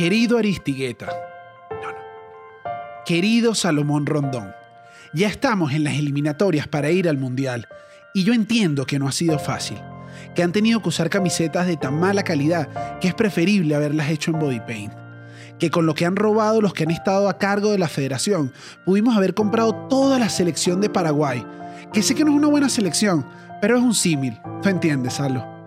Querido Aristigueta. No, no. Querido Salomón Rondón. Ya estamos en las eliminatorias para ir al Mundial. Y yo entiendo que no ha sido fácil. Que han tenido que usar camisetas de tan mala calidad que es preferible haberlas hecho en body paint. Que con lo que han robado los que han estado a cargo de la federación, pudimos haber comprado toda la selección de Paraguay. Que sé que no es una buena selección, pero es un símil. ¿Tú entiendes, Salo?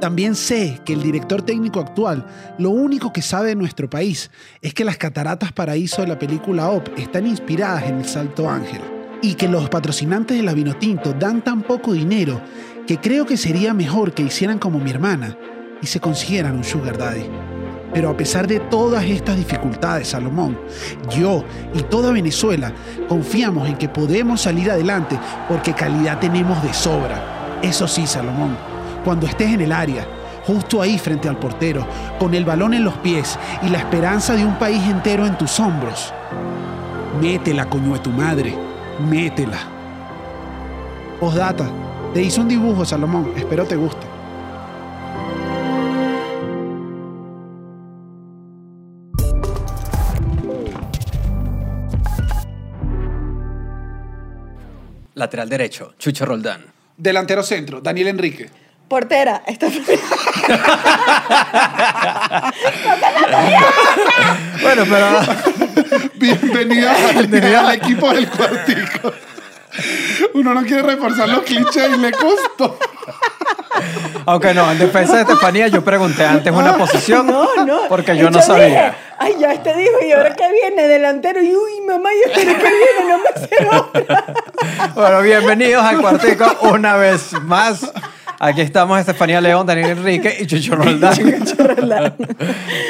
También sé que el director técnico actual lo único que sabe de nuestro país es que las cataratas paraíso de la película OP están inspiradas en el Salto Ángel y que los patrocinantes de la Vinotinto dan tan poco dinero que creo que sería mejor que hicieran como mi hermana y se consiguieran un sugar daddy. Pero a pesar de todas estas dificultades, Salomón, yo y toda Venezuela confiamos en que podemos salir adelante porque calidad tenemos de sobra. Eso sí, Salomón, cuando estés en el área, justo ahí frente al portero, con el balón en los pies y la esperanza de un país entero en tus hombros, métela, coño de tu madre, métela. Postdata, te hice un dibujo, Salomón, espero te guste. Lateral derecho, Chucho Roldán. Delantero centro, Daniel Enrique. Portera, esta Bueno, pero Bienvenido al, al equipo del cuartico. Uno no quiere reforzar los clichés y le costó. aunque no, en defensa de Estefanía yo pregunté antes una posición No, no. porque yo no sabía. dije, Ay, ya este dijo, y ahora que viene delantero, y uy, mamá, y este que viene, no me sé otra. Bueno, bienvenidos al cuartico una vez más. Aquí estamos Estefanía León, Daniel Enrique y Chucho Roldán.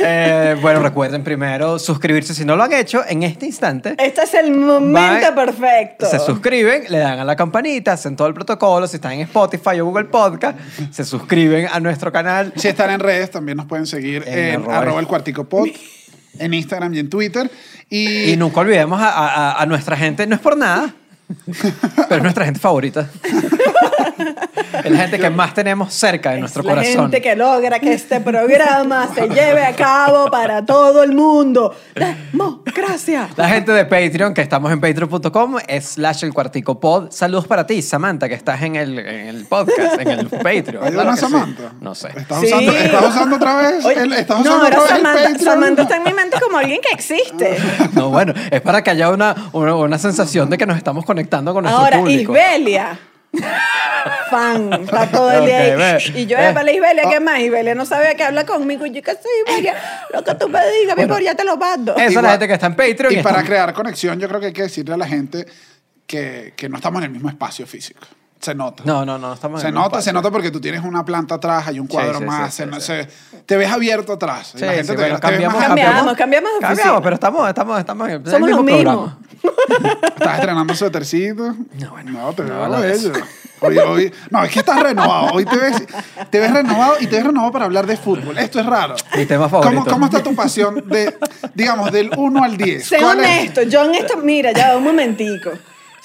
Eh, bueno, recuerden primero suscribirse si no lo han hecho en este instante. Este es el momento Van- perfecto. Se suscriben, le dan a la campanita, hacen todo el protocolo. Si están en Spotify o Google Podcast, se suscriben a nuestro canal. Si están en redes, también nos pueden seguir En en, arroba- arroba el cuartico pod, en Instagram y en Twitter. Y, Y nunca olvidemos a, a- a nuestra gente, no es por nada, pero es nuestra gente favorita. Es la gente que más tenemos cerca de nuestro la corazón. gente que logra que este programa se lleve a cabo para todo el mundo. Democracia. La gente de Patreon, que estamos en patreon.com, slash el cuartico pod. Saludos para ti, Samantha, que estás en el, en el podcast, en el Patreon. ¿Hay Claro una que sí. Samantha? No sé. ¿Estás, Sí. usando, estás usando otra vez? Oye, el, ¿Estás no, usando otra vez el Samantha? Samantha está en mi mente como alguien que existe. No, bueno, es para que haya una, una, una sensación de que nos estamos conectando con nuestro Ahora, público. Isbelia. Fan, está todo el día ahí. Y yo, ve. para Isbelia, ¿qué más? Isbelia no sabe que habla conmigo. Y yo, ¿qué soy Isbelia? Lo que tú me digas, mi amor, ya te lo mando. Esa es la gente que está en Patreon. Y para crear conexión, yo creo que hay que decirle a la gente que, que no estamos en el mismo espacio físico. Se nota. No, no, no, estamos en Se nota, se nota porque tú tienes una planta atrás, hay un cuadro sí, más, sí, se- sí, se- te ves abierto atrás. Sí, la gente sí, te, bueno, te ve cambiamos, más- Cambiamos, cambiamos de. Cambiamos, pero estamos, estamos, estamos en el, en Somos mismo los mismos. Estás estrenando suétercito. No, bueno, No, te no, veo no, bello. Hoy, hoy, no, es que estás renovado. Hoy te ves, te ves renovado y te ves renovado para hablar de fútbol. Esto es raro. Mi tema favorito. ¿Cómo, cómo está tu pasión de, digamos, del 1 al 10? Sé ¿Cuál es? honesto. Yo honesto, mira, ya un momentico.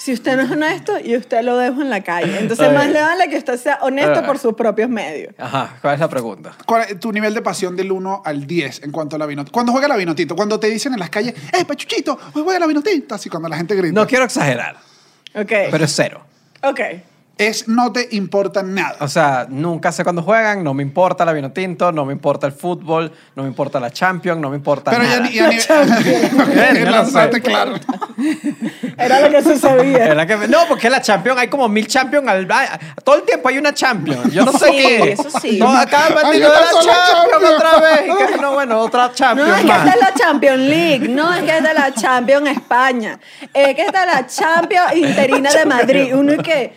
Si usted no es honesto, y usted lo dejo en la calle. Entonces, más le vale que usted sea honesto Ah. por sus propios medios. Ajá, ¿cuál es la pregunta? ¿Cuál es tu nivel de pasión del 1 al 10 en cuanto a la vinotita? Cuando juega la vinotito, cuando te dicen en las calles, ¡eh, Pachuchito! Hoy juega la vinotita. Así cuando la gente grita. No quiero exagerar, Ok. pero es cero. ok. Es no te importa nada. O sea, nunca sé cuándo juegan, no me importa la vino tinto, no me importa el fútbol, no me importa la Champions, no me importa Pero ya nada. ni. Ya ni claro. Era lo que se sabía. ¿Verdad que- no, porque la Champions hay como mil Champions. Al, todo el tiempo hay una Champions. Yo no sé Sí, qué. eso sí. No, Ay, partido de la Champions, otra vez. Y que, no, bueno, otra Champions No, es que esta es la Champions League. No, es que esta es la Champions España. Es que esta es la Champions interina de Madrid. Uno y que.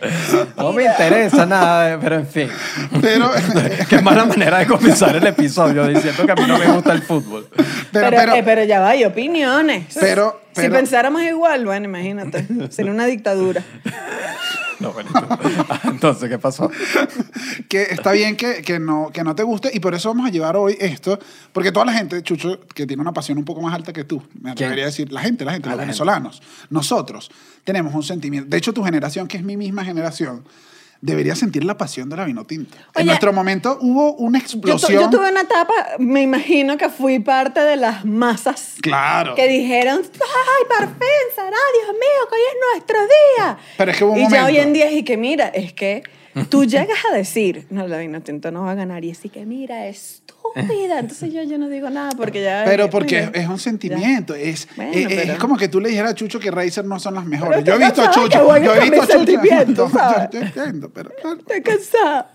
No me interesa nada, pero en fin. Pero, Qué mala manera de comenzar el episodio diciendo que a mí no me gusta el fútbol. pero, Pero, pero, eh, pero ya va, hay opiniones. pero, si pensáramos igual, bueno, imagínate. Sería una dictadura. No, bueno, entonces, ¿qué pasó? que está bien que, que, no, que no te guste y por eso vamos a llevar hoy esto, porque toda la gente, Chucho, que tiene una pasión un poco más alta que tú, me atrevería a decir, la gente, la gente, Ah, los la gente. venezolanos, nosotros tenemos un sentimiento, de hecho tu generación, que es mi misma generación, debería sentir la pasión de la vino tinto. Oye, en nuestro momento hubo una Yo, tu- explosión. yo tuve una etapa, me imagino que fui parte de las masas Claro. que dijeron, ay, será, Dios mío, que hoy es nuestro día. Pero es que hubo un y ya momento. hoy en día es y que mira, es que tú llegas a decir, no, la vino tinto no va a ganar, y así que mira, estúpida. Entonces yo, yo no digo nada porque ya... Pero porque mira, es un sentimiento, es, Bueno, es, pero- es como que tú le dijeras a Chucho que Razer no son las mejores. Yo he visto a Chucho, yo he visto a Chucho. No, ¿sabes? yo entiendo, pero, Estoy cansada.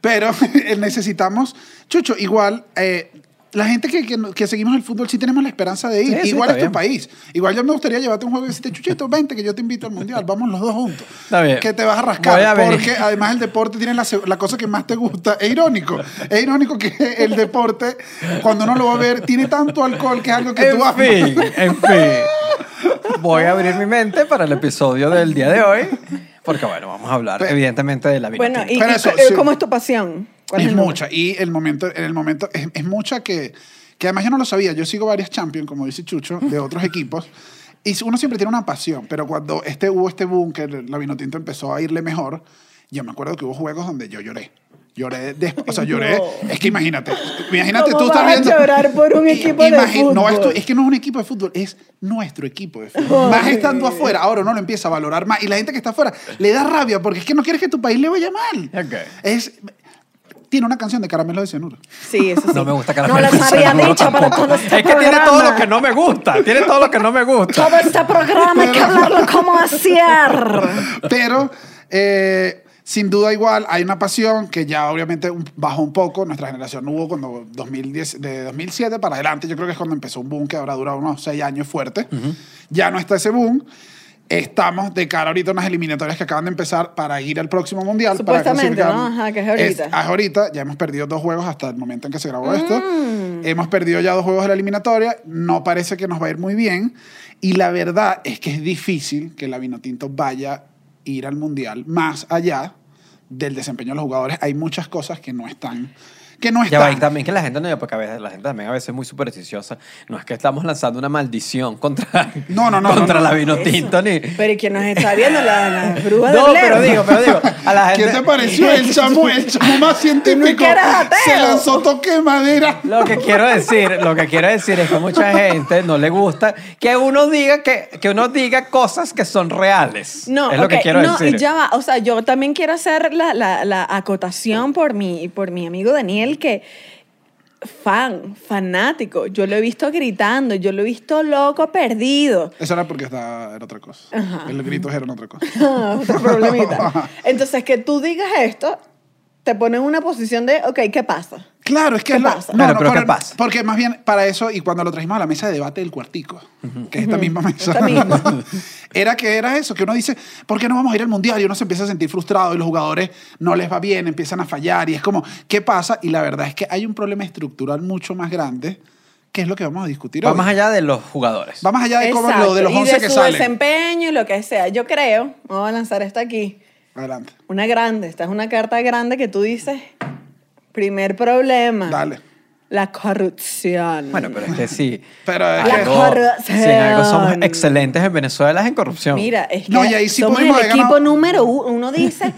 pero necesitamos, Chucho, igual, eh, la gente que, que, que seguimos el fútbol sí tenemos la esperanza de ir. Sí, sí, igual está es tu bien. país. Igual yo me gustaría llevarte un juego y decirte, Chuchito, vente que yo te invito al mundial. Vamos los dos juntos. Está bien. Que te vas a Voy rascar. a venir. porque además el deporte tiene la, la cosa que más te gusta. Es irónico. Es irónico que el deporte, cuando uno lo va a ver, tiene tanto alcohol que es algo que En tú amas. fin, en fin. Voy a abrir mi mente para el episodio del día de hoy. Porque, bueno, vamos a hablar, Pe- evidentemente, de la vida. Bueno, y, Pero y eso, eh, sí. ¿cómo es tu pasión? ¿Cuál Es nombre? mucha. Y el momento, en el momento es, es mucha que, que además yo no lo sabía. Yo sigo varios champions, como dice Chucho, de otros equipos. Y uno siempre tiene una pasión, pero cuando este, hubo este boom que la Vinotinto empezó a irle mejor, yo me acuerdo que hubo juegos donde yo lloré. Lloré, de- o sea, lloré. No. Es que imagínate, imagínate ¿Cómo tú estás vas a viendo. llorar por un equipo de imagi- No, es, fútbol? que no es un equipo de fútbol, es nuestro equipo de fútbol. Más estando afuera, ahora uno lo empieza a valorar más. Y la gente que está afuera le da rabia porque es que no quieres que tu país le vaya mal. Ok. Es, tiene una canción de caramelo de cianuro. Sí, eso sí. No me gusta No caramelo. les había dicho para todo este Es que tiene programa. todo lo que no me gusta. Tiene todo lo que no me gusta. Todo este programa hay que hablarlo como hacer. Pero eh, sin duda igual hay una pasión que ya obviamente bajó un poco. Nuestra generación hubo cuando 2010, de 2007 para adelante. Yo creo que es cuando empezó un boom que habrá durado unos seis años fuerte. Ya no está ese boom. Estamos de cara ahorita a unas eliminatorias que acaban de empezar para ir al próximo mundial. para Supuestamente, clasificar. ¿no? Ajá, que es ahorita. Es ahorita. Ya hemos perdido dos juegos hasta el momento en que se grabó esto. Mm. Hemos perdido ya dos juegos de la eliminatoria. No parece que nos va a ir muy bien. Y la verdad es que es difícil que la Vinotinto vaya a ir al mundial más allá del desempeño de los jugadores. Hay muchas cosas que no están. Que no Ya va, y también que la gente no, porque a veces la gente también a veces es muy supersticiosa. No es que estamos lanzando una maldición contra, No, no, no, contra no, no. la vino tinto ni. Pero ¿y quién nos está viendo? La, la bruja de No, Blair. pero digo, pero digo, a la gente. ¿Qué te pareció el chamo, el chamo más científico? que eres ateo. Se lanzó toque de madera. Lo que quiero decir, lo que quiero decir es que a mucha gente no le gusta que uno diga que, que uno diga cosas que son reales. No, es lo que quiero no, decir. y ya va. O sea, yo también quiero hacer la, la, la acotación por mi, por mi amigo Daniel, que fan, fanático. Yo lo he visto gritando, yo lo he visto loco, perdido. Eso era porque estaba, era otra cosa. Ajá. El grito era otra cosa. Ah, Otro problemita. Entonces, que tú digas esto, te pone en una posición de, ok, ¿qué pasa? Claro, es que ¿Qué es lo- pasa? Bueno, pero ¿qué pasa? Porque más bien para eso, y cuando lo trajimos a la mesa de debate del cuartico, que es esta misma mesa, Esta misma. era que era eso, que uno dice, ¿por qué no vamos a ir al mundial? Y uno se empieza a sentir frustrado y los jugadores no les va bien, empiezan a fallar y es como, ¿qué pasa? Y la verdad es que hay un problema estructural mucho más grande, que es lo que vamos a discutir Va hoy. más allá de los jugadores. Va más allá de cómo Exacto, lo de los y 11 de que su salen. desempeño y lo que sea. Yo creo, vamos a lanzar esta aquí, Adelante. una grande, esta es una carta grande que tú dices, primer problema. Dale. La corrupción. Bueno, pero es que sí. Pero es La que- corrupción. si en algo somos excelentes en Venezuela es en corrupción. Mira, es que No, y ahí sí somos el equipo número uno. Uno dice,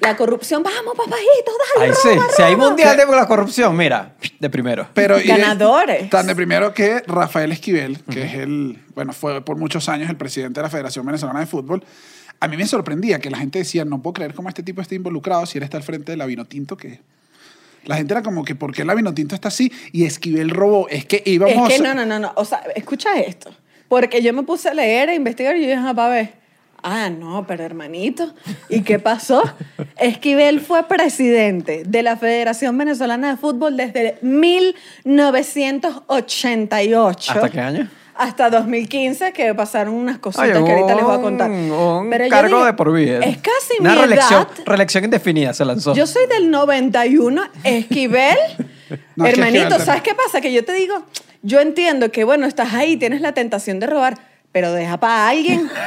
la corrupción, vamos, papajito, dale, Ahí sí, roba, si hay roba". mundial de la corrupción, mira, de primero. Pero, Ganadores. tan de primero que Rafael Esquivel, que es el, bueno, fue por muchos años el presidente de la Federación Venezolana de Fútbol. A mí me sorprendía que la gente decía, no puedo creer cómo este tipo está involucrado si él está al frente de la Vinotinto que... La gente era como que, ¿por qué la Vinotinto está así? Y Esquivel robó. Es que íbamos... Es que no, no, no, no. O sea, escucha esto. Porque yo me puse a leer, a investigar y yo dije, para ver. Ah, no, pero hermanito. ¿Y qué pasó? Esquivel fue presidente de la Federación Venezolana de Fútbol desde 1988. ¿Hasta qué año? Hasta 2015, que pasaron unas cositas Oye, que ahorita les voy a un- contar. Un Pero cargo dije, de por vida. Es casi Una mi reelección, edad. reelección indefinida se lanzó. Yo soy del 91, Esquivel. No, Hermanito, ¿sabes qué pasa? Que yo te digo, yo entiendo que, bueno, estás ahí, tienes la tentación de robar, pero deja para alguien.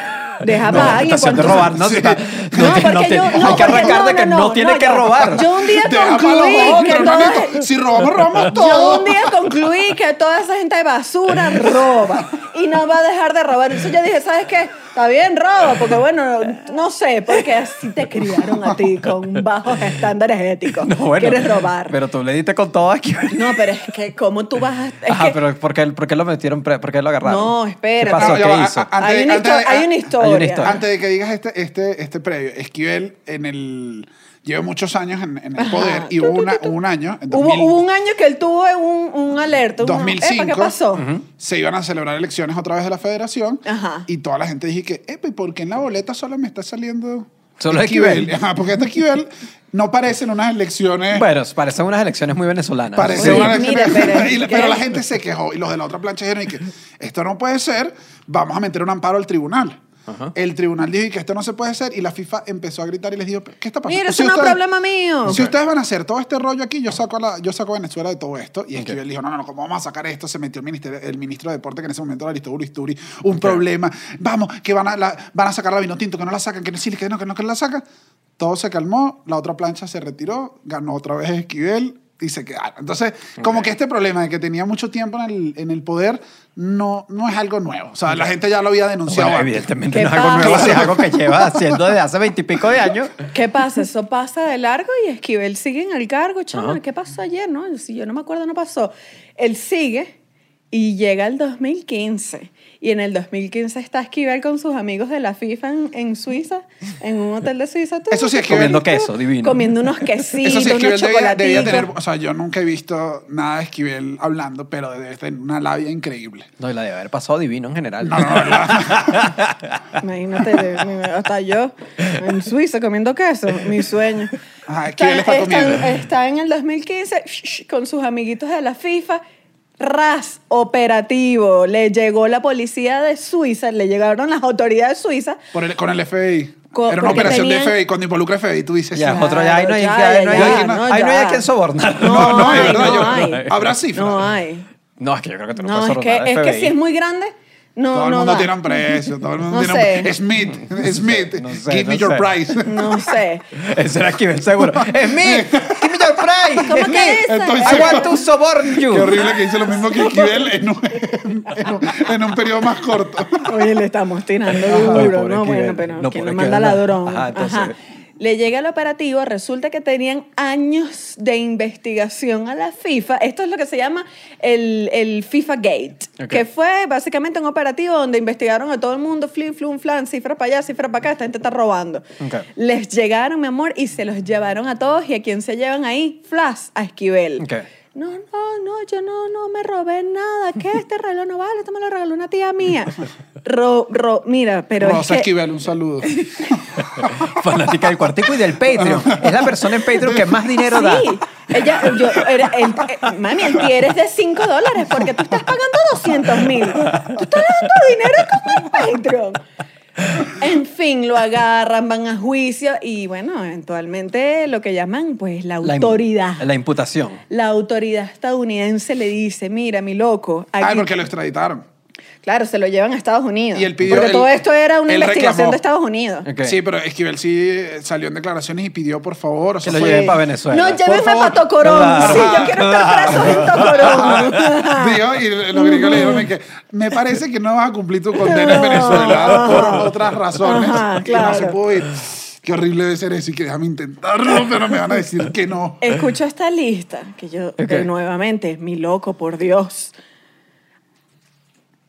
Deja No, para alguien. de robar, no, Sí. Está- No, no, porque te- yo- no, hay que arrancar no, de que no, no, no, tiene no, que yo- robar. Yo un día Deja concluí otros, que todo- Si robamos, robamos yo todo. un día concluí que toda esa gente de basura roba y no va a dejar de robar. Entonces yo dije, ¿sabes qué? Está bien, roba, porque bueno, no sé, porque así te criaron a ti con bajos estándares éticos. No, bueno, Quieres robar. Pero tú le diste con todo aquí. No, pero es que, ¿cómo tú vas a.? es Ajá, que- pero ¿por qué, por qué lo metieron? pre- ¿Por qué lo agarraron? No, espera, ¿Qué pasó? No, ¿Qué va, hizo? a- a- hay, una antes hay una historia. Antes de que digas este, este, este previo, Esquivel en el... Lleva muchos años en, en el Ajá. poder y Tu, hubo una- un año, en Hubo, 2000, hubo un año que él tuvo un, un alerta. un- 2005, Epa, ¿Qué pasó? se iban a celebrar elecciones otra vez de la federación Ajá. y toda la gente dije que, "Epa, ¿y por qué en la boleta solo me está saliendo Solo Esquivel? Ajá, porque este Esquivel no parecen unas elecciones... Bueno, parecen unas elecciones muy venezolanas. Parece Oye, una mira, elección- pero- y pero la gente se quejó y los de la otra plancha dijeron y que esto no puede ser, vamos a meter un amparo al tribunal. El tribunal dijo que esto no se puede hacer y la FIFA empezó a gritar y les dijo, ¿qué está pasando? Mira, Si eso no es ustedes- problema mío. Si ustedes van a hacer todo este rollo aquí, yo saco a, la, yo saco a Venezuela de todo esto. Y Esquivel dijo, no, no, no, ¿cómo vamos a sacar esto? Se metió el, ministerio, el ministro de Deporte, que en ese momento era Aristobulus Isturi, un problema. Vamos, que van a, la- van a sacar la vino tinto, que no la sacan, que no, sí, que no, que no, que no la sacan. Todo se calmó, la otra plancha se retiró, ganó otra vez Esquivel y se quedaron. Entonces, como que este problema de que tenía mucho tiempo en el, en el poder no, no es algo nuevo. O sea, la gente ya lo había denunciado. Bueno, antes. evidentemente ¿Qué no es algo nuevo, es algo que lleva haciendo desde hace veintipico de años. ¿Qué pasa? Eso pasa de largo y Esquivel sigue en el cargo. Chaval, Ajá. ¿qué pasó ayer? No, si yo no me acuerdo, no pasó. Él sigue y llega el 2015. Y en el 2015 está Esquivel con sus amigos de la FIFA en, en Suiza, en un hotel de Suiza. Tú, Eso sí, Esquivel- Comiendo queso, divino. Comiendo unos quesitos, Eso sí, unos Esquivel debía, debía chocolaticos. tener, o sea, yo nunca he visto nada de Esquivel hablando, pero debe tener una labia increíble. No, y la de haber pasado divino en general. No, no, no, la- Imagínate, hasta yo en Suiza comiendo queso, mi sueño. Ajá, Esquivel está comiendo. está en el 2015 con sus amiguitos de la FIFA. Ras operativo. Le llegó la policía de Suiza, le llegaron las autoridades suizas. por el- con el FBI. Co- Era una porque operación tenían- de FBI. Cuando involucra FBI, tú dices... Ya, sí. otro ya, ahí no hay, ya, ahí no hay, ya, ahí ya, no- no, ahí no hay ya. a quien sobornar. No, No, hay, verdad, no yo- hay. habrá cifras. No hay. No, es que yo creo que tú no, No, puedes es que, sobornar es que si es muy grande, no, todo el no mundo da. tiene un precio. Todo el mundo No tiene un sé. Smith, Smith, No sé, give no me your sé. price. No sé. Ese era Esquivel, seguro. ¡Es mí! ¡Give ¿Cómo ¡Es que? Entonces- I want to suborn you. Qué horrible que hizo lo mismo que Esquivel en un, en un, en un periodo más corto. Oye, le estamos tirando duro, ¿no? Esquivel. Bueno, pero No, quien lo manda no. ladrón. Ajá, entonces- Ajá. Le llega el operativo, resulta que tenían años de investigación a la FIFA. Esto es lo que se llama el, el FIFA Gate, que fue básicamente un operativo donde investigaron a todo el mundo, flin, flun, flan, cifra para allá, cifra para acá, esta gente está robando. Les llegaron, mi amor, y se los llevaron a todos. ¿Y a quién se llevan ahí? Flash, a Esquivel. No, no, no, yo no, no me robé nada. ¿Qué? Este reloj no vale, esto me lo regaló una tía mía. Ro, ro, mira, pero Rosa es que... Esquivel, un saludo. Fanática del cuartico y del Patreon. Es la persona en Patreon que más dinero da. Sí, ella, yo, era, el, eh, mami, el tier es de 5 dólares porque tú estás pagando 200 mil. Tú estás dando dinero como el Patreon. En fin, lo agarran, van a juicio y bueno, eventualmente lo que llaman pues la autoridad. La imputación. La autoridad estadounidense le dice, mira, mi loco, Ah, aquí- porque lo extraditaron. Claro, se lo llevan a Estados Unidos. Y él pidió- porque él- todo esto era una investigación reclamó. de Estados Unidos. Ok. Sí, pero Esquivel sí salió en declaraciones y pidió, por favor. o Que sea, lo fue- lleven para Venezuela. No, llévenme para Tocorón. Claro. Sí, yo quiero estar preso en Tocorón. Dijo, y los gringos le dijeron que me parece que no vas a cumplir tu condena en Venezuela por otras razones. Ajá, Y no claro. se pudo ir. Qué horrible debe ser eso y que déjame intentarlo, pero me van a decir que no. Escucha esta lista, que yo, Ok. que nuevamente, mi loco, por Dios.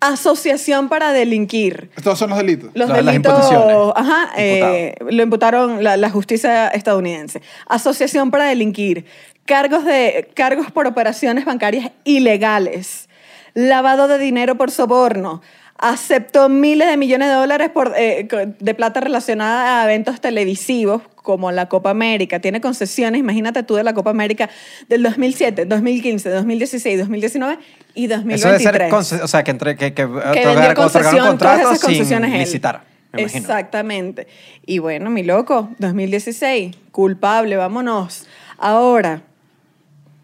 Asociación para delinquir. Estos son los delitos. Los Las- las delitos, imputaciones. ajá, eh, lo imputaron la, la justicia estadounidense. Asociación para delinquir, cargos, de, cargos por operaciones bancarias ilegales, lavado de dinero por soborno, aceptó miles de millones de dólares por, eh, de plata relacionada a eventos televisivos como la Copa América. Tiene concesiones, imagínate tú, de la Copa América del 2007, 2015, 2016, 2019 y Eso 2023 debe ser, o sea, que, entre, que, que, que vendió concesión, todas contratos esas concesiones licitar, me. Exactamente. Y bueno, mi loco, 2016, culpable, vámonos. Ahora,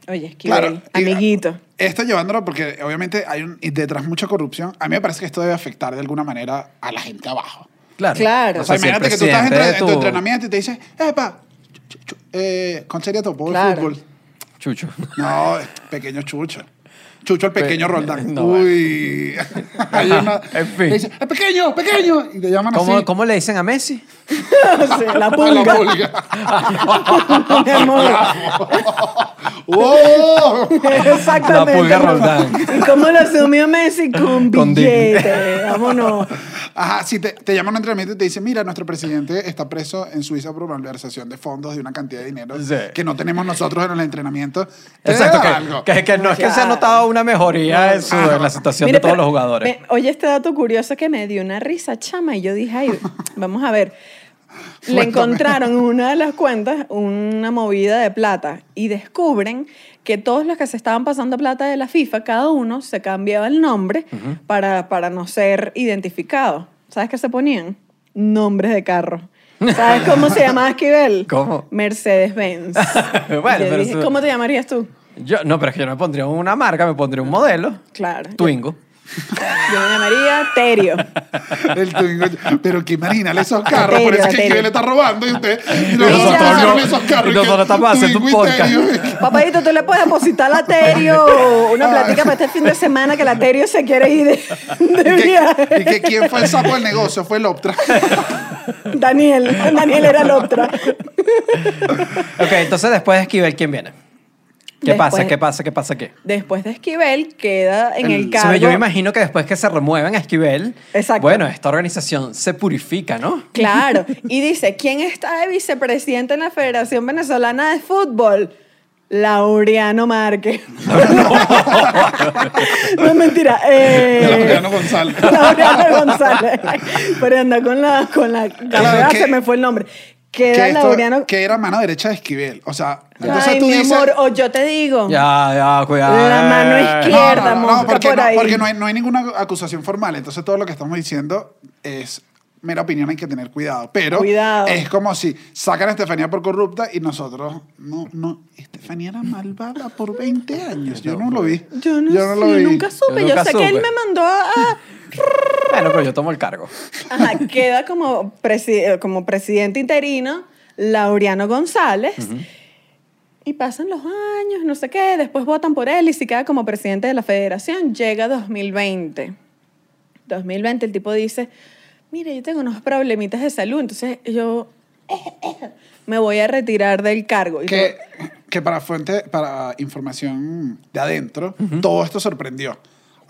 oye, Esquivel, y- amiguito. Esto llevándolo porque obviamente hay un, y detrás mucha corrupción. A mí me parece que esto debe afectar de alguna manera a la gente abajo. Claro. Claro. O sea, si el imagínate que tú estás en, de en tu tu- entrenamiento y te dices, epa, chu- chu- eh, con serio topo el Claro. fútbol. Chucho. No, pequeño chucho. Chucho el pequeño Pe- Roldán. no, Uy. Hay una- En fin. le dice, "El pequeño, pequeño. Y te llaman ¿Cómo, así. cómo le dicen a Messi? La A la pulga. pulga. Mi amor. ¡Wow! Exactamente. La pulga Roldán. ¿Y cómo lo asumió Messi? Con Con billete. Vámonos. Ajá, si te, te llaman a un entrenamiento y te dicen, mira, nuestro presidente está preso en Suiza por malversación de fondos de una cantidad de dinero Sí. que no tenemos nosotros en el entrenamiento. Exacto, que, algo. que, que no es que se ha notado una mejoría en, su- en la situación Mire, de todos pero, los jugadores. ve, Oye, este dato curioso que me dio una risa, chama, y yo dije, ay, vamos a ver. Le encontraron en una de las cuentas una movida de plata y descubren que todos los que se estaban pasando plata de la FIFA, cada uno se cambiaba el nombre para, para no ser identificado. ¿Sabes qué se ponían? Nombres de carro. ¿Sabes cómo se llamaba Esquivel? ¿Cómo? Mercedes-Benz. Bueno, pero dije, ¿Cómo te llamarías tú? Yo, no, pero es que yo no me pondría una marca, me pondría un modelo. Claro. Twingo. Yo me llamaría Terio. El. Pero que marginal esos carros, por eso es que. Kivel le está robando y usted. Y nosotros no. esos carros. Y nosotros que estamos haciendo un podcast. Papadito, tú le puedes depositar a Terio una platica para este fin de semana que la Terio se quiere ir de, de ¿Y que, viaje. y que quién fue el sapo del negocio? Fue el Optra. Daniel, Daniel era el otro. Ok, entonces después de Esquivel, ¿quién viene? ¿Qué Después- pasa? ¿Qué pasa? ¿Qué pasa? ¿Qué? Después de Esquivel queda en el El- cargo. Sí, yo me imagino que después que se remueven a Esquivel, Exacto. bueno, esta organización se purifica, ¿no? Claro. Y dice, ¿quién está de vicepresidente en la Federación Venezolana de Fútbol? Laureano Márquez. no es mentira. Eh, Laureano González. Laureano González. Pero anda con la, con la que- se me fue el nombre. Que, esto- era mano derecha de Esquivel. O sea, entonces Ay, tú mi dices. amor, o yo te digo. Ya, ya, cuidado. La mano Eh. izquierda. No, no, no, porque, por no, ahí. porque no, hay, no hay ninguna acusación formal. Entonces todo lo que estamos diciendo es mera opinión, hay que tener cuidado. Pero Cuidado. es como si sacan a Estefanía por corrupta y nosotros, no, no, Estefanía era malvada por 20 años. Yo no lo vi. Yo no, lo vi. nunca supe. Yo sé que él me mandó a... Bueno, pero yo tomo el cargo. Ajá, queda como, presi- como presidente interino Laureano González. Y pasan los años, no sé qué, después votan por él y si queda como presidente de la federación, llega 2020. 2020 el tipo dice, mire, yo tengo unos problemitas de salud, entonces yo me voy a retirar del cargo. Y que, que para fuente, para información de adentro, todo esto sorprendió.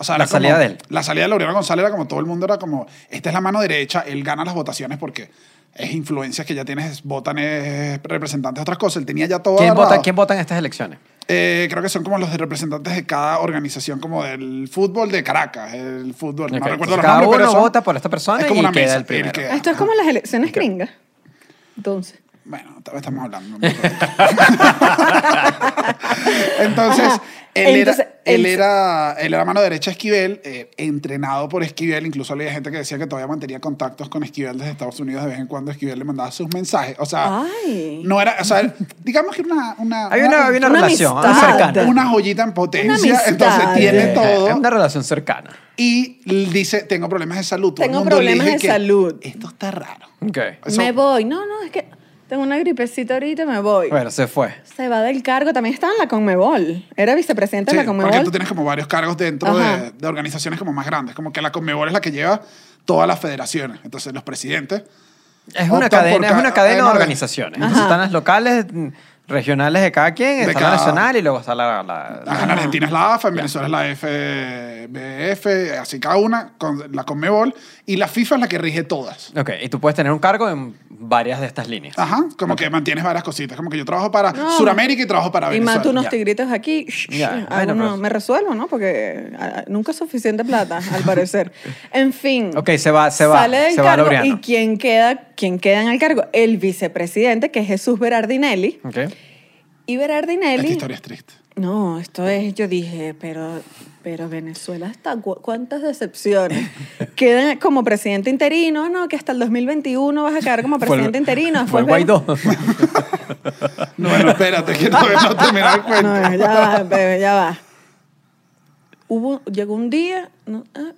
O sea, La como- salida de él. La salida de Laureano González era como todo el mundo era como, esta es la mano derecha, él gana las votaciones porque es influencias que ya tienes, votan es representantes de otras cosas. Él tenía ya todo ¿Quién vota, ¿Quién vota en estas elecciones? Eh, creo que son como los de representantes de cada organización, como del fútbol de Caracas, el fútbol, Ok, no recuerdo los cada nombres, pero uno son- vota por esta persona es como y una queda mesa, el primero. queda. Esto es como las elecciones gringas. Entonces. Bueno, tal vez estamos hablando. Entonces, él, Entonces, era, él, él- era, él era mano derecha de Esquivel, eh, entrenado por Esquivel. Incluso había gente que decía que todavía mantenía contactos con Esquivel desde Estados Unidos. De vez en cuando Esquivel le mandaba sus mensajes. O sea, Ay. no era, o sea, digamos que era una, una, Hay una, hay una Una relación amistad. cercana. una joyita en potencia. Entonces tiene Eh, todo. Es una relación cercana. Y dice, tengo problemas de salud. Todo el Tengo problemas de que salud. Esto está raro. Eso- Me voy. No, no, es que tengo una gripecita ahorita, me voy. Bueno, se fue. Se va del cargo. También estaba en la Conmebol. Era vicepresidente Sí, de la porque tú Conmebol. tienes como varios cargos dentro de, de organizaciones como más grandes. Como que la Conmebol es la que lleva todas las federaciones. Entonces los presidentes... Es una cadena, es cada- una cadena de organizaciones. Entonces están las locales, mm, regionales de cada quien, De está cada- la nacional y luego está la... la- Ajá, En Argentina es la AFA, en Venezuela es la FBF, así cada una, con la Conmebol. Y la FIFA es la que rige todas. Ok, y tú puedes tener un cargo en varias de estas líneas. Ajá, como que mantienes varias cositas. Como que yo trabajo para No. Sudamérica y trabajo para y Venezuela. mato unos ya. tigritos aquí. Ya, bueno, pero- Me resuelvo, ¿no? Porque ah, nunca es suficiente plata, al parecer. En fin. Ok, se va, se va, Sale del se va cargo Laureano. y quién queda, quién queda en el cargo? El vicepresidente, que es Jesús Berardinelli. Ok. Y Esta Berardinelli... historia es triste. No, esto es, yo dije, pero, pero Venezuela está, cu- ¿cuántas decepciones? Queda como presidente interino, no, que hasta el 2021 vas a quedar como Fue presidente interino. Fue Guaidó. No, bueno, espérate, que todavía no terminé el cuento. No, ya va, bebé, ya va. Hubo, llegó un día, no, ah,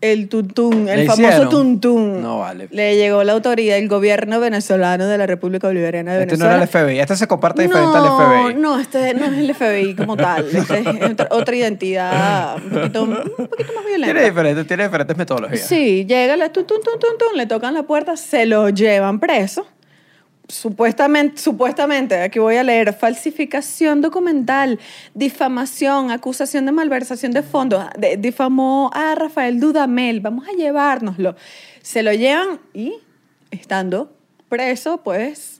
el tuntún, ¿Le el famoso hicieron? tuntún. No vale. Le llegó la autoridad, el gobierno venezolano de la República Bolivariana de Este no Venezuela. era el FBI. Este se comparte diferente no, al FBI. No, este no es el FBI como tal. Este es otra, otra identidad un poquito, un poquito más Tiene, violenta. diferentes, tiene diferentes metodologías. Sí, llega, tun, tun, tun, tun, le tocan la puerta, se lo llevan preso. Supuestamente, supuestamente, aquí voy a leer, falsificación documental, difamación, acusación de malversación de fondos, de- difamó a Rafael Dudamel, vamos a llevárnoslo. Se lo llevan y, estando preso, pues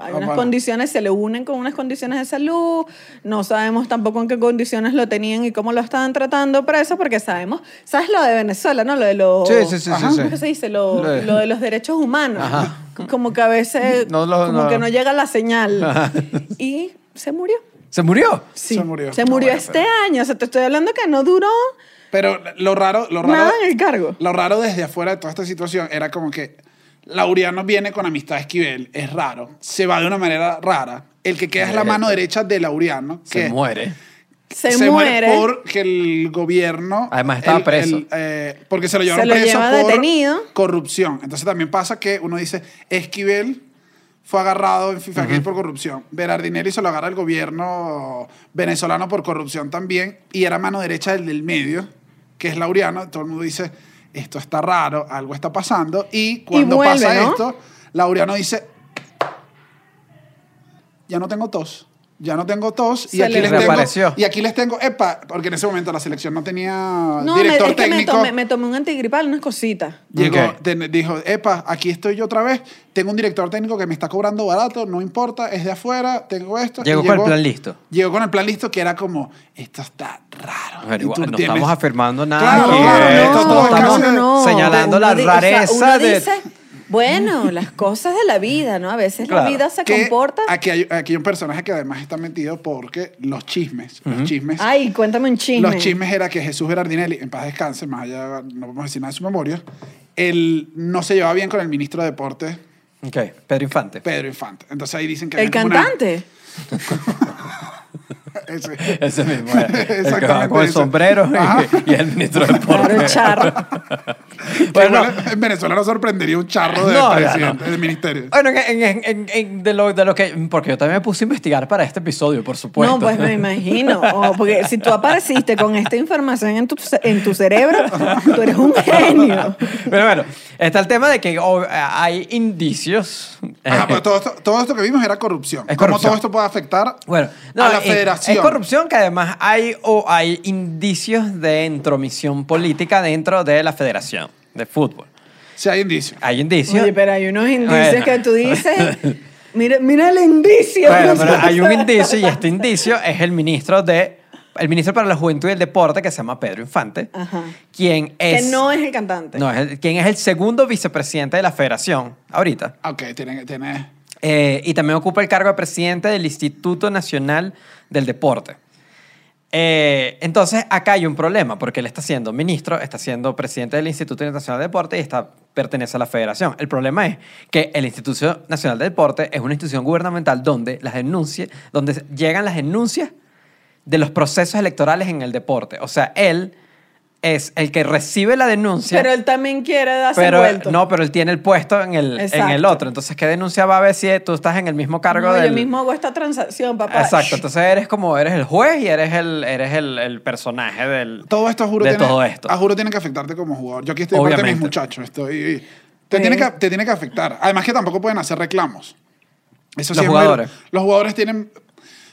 hay Ah, unas bueno. condiciones, se le unen con unas condiciones de salud, no sabemos tampoco en qué condiciones lo tenían y cómo lo estaban tratando preso, porque sabemos, ¿sabes lo de Venezuela, no? Lo de los... Sí, sí, sí, Ajá, sí, sí. ¿Cómo que se dice? Lo, Lo de- lo de los derechos humanos. Ajá. Como que a veces, No lo- como no. que no llega la señal. Ajá. Y se murió. ¿Se murió? Sí, Se murió. Se murió No, bueno, este año. O sea, te estoy hablando que no duró Pero lo raro, lo raro, nada en el cargo. lo raro desde afuera de toda esta situación era como que Laureano viene con amistad a Esquivel, es raro, se va de una manera rara. El que queda es la mano derecha de Laureano, Se que muere. Se, muere. porque el gobierno. Además, estaba el- preso. el, eh, porque se lo llevaron Se lo preso lleva por detenido. corrupción. Entonces también pasa que uno dice, Esquivel fue agarrado en FIFA por corrupción. Berardinelli se lo agarra el gobierno venezolano por corrupción también. Y era mano derecha del del medio, que es Laureano. Todo el mundo dice, esto está raro, algo está pasando. Y cuando vuelve, pasa ¿no? esto, Laureano dice, ya no tengo tos. Ya no tengo tos. Y Se aquí, le les tengo, y aquí les tengo, epa, porque en ese momento la selección no tenía No, me, director es que me técnico. tomé, me tomé un antigripal, unas cositas. Llegó, Ok. te- dijo, epa, aquí estoy yo otra vez, tengo un director técnico que me está cobrando barato, no importa, es de afuera, tengo esto. Llegó con el plan listo. Llegó con el plan listo que era como, esto está raro. Pero igual, no tienes- estamos afirmando nada. Claro, esto es estamos señalando la di- o sea, rareza de... dice, bueno, las cosas de la vida, ¿no? A veces Claro. la vida se que comporta. Aquí hay, aquí hay un personaje que además está metido porque los chismes, los chismes Ay, cuéntame un chisme. Los chismes era que Jesús Berardinelli, en paz descanse, más allá, no podemos decir nada de su memoria, él no se llevaba bien con el ministro de Deportes, Ok, Pedro Infante. Pedro Infante. Entonces ahí dicen que... El como una- cantante. Ese. Ese mismo. eh, El que va con el sombrero y- el ministro de Claro, deporte. el charro. Bueno, igual en Venezuela no sorprendería un charro de No, presidente, no. del ministerio. Bueno, en, en- en- en- de, lo, de lo que... Porque yo también me puse a investigar para este episodio, por supuesto. No, pues me imagino. O porque si tú apareciste con esta información en tu, en tu cerebro, tú eres un genio. Pero bueno, está el tema de que oh, hay indicios... Ajá, eh, pero todo esto, todo esto que vimos era corrupción. Es ¿Cómo todo esto puede afectar Bueno, no, a la es- federación? Es corrupción que además hay, o hay indicios de intromisión política dentro de la federación de fútbol. Sí, hay indicios. Hay indicios. Oye, pero hay unos indicios Bueno. que tú dices. Mira, mira el indicio. Bueno, pero hay un indicio y este indicio es el ministro de el ministro para la Juventud y el Deporte que se llama Pedro Infante, Ajá. quien Que es no es el cantante. no, es el- quien es el segundo vicepresidente de la Federación ahorita. Ok, tiene... tiene Eh, y también ocupa el cargo de presidente del Instituto Nacional del Deporte. Eh, entonces, acá hay un problema, porque él está siendo ministro, está siendo presidente del Instituto Nacional del Deporte y está, pertenece a la federación. El problema es que el Instituto Nacional del Deporte es una institución gubernamental donde las donde llegan las denuncias de los procesos electorales en el deporte. O sea, él es el que recibe la denuncia. Pero él también quiere darse Pero, vuelto. no, pero él tiene el puesto en el, en el otro. Entonces, ¿qué denuncia va a ver si tú estás en el mismo cargo No, del... yo mismo hago esta transacción, papá. Exacto. Entonces, eres como, eres el juez y eres el, eres el, el personaje del... Todo esto, juro, de tiene, todo esto. a juro tiene que afectarte como jugador. Yo aquí estoy de parte de mis Obviamente. muchachos. Estoy, te, Sí. tiene que, te tiene que afectar. Además que tampoco pueden hacer reclamos. Eso Los siempre- jugadores. Los jugadores tienen...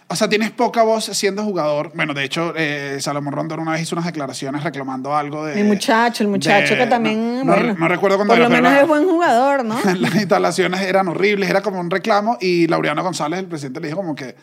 O sea, tienes poca voz siendo jugador. Bueno, de hecho, eh, Salomón Rondón una vez hizo unas declaraciones reclamando algo de... Mi muchacho, el muchacho de- que también, no, no- bueno. no recuerdo cuándo Por lo menos era- es buen jugador, ¿no? Las instalaciones eran horribles, era como un reclamo y Laureano González, el presidente, le dijo como que,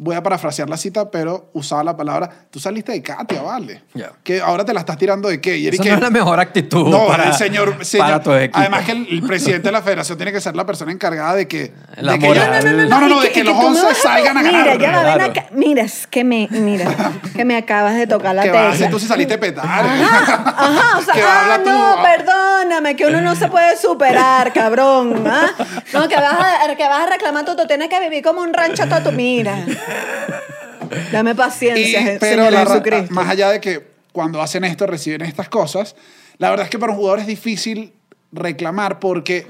voy a parafrasear la cita, pero usaba la palabra, tú saliste de Katia, vale. Ya. Que ahora te la estás tirando de qué. Y Eso que, no es la mejor actitud no, para, el señor, señor- para tu equipo. Además que el, el presidente de la federación tiene que ser la persona encargada de que... La de que ya- no, no, no, de que, los tú me 11 vas a- salgan a ganar. Mira, ya va, ven Claro. acá. Mira, es que me, mira, que me acabas de tocar la que si tecla. tú sí saliste a petar. Ajá, o sea, Que ah, tú. no, perdóname, que uno no se puede superar, cabrón. ¿ah? No, que vas, a, que vas a reclamar tú, tú tienes que vivir como un rancho tu... Mira, dame Y- paciencia, pero la ra- Jesucristo. más allá de que cuando hacen esto reciben estas cosas. La verdad es que para un jugador es difícil reclamar porque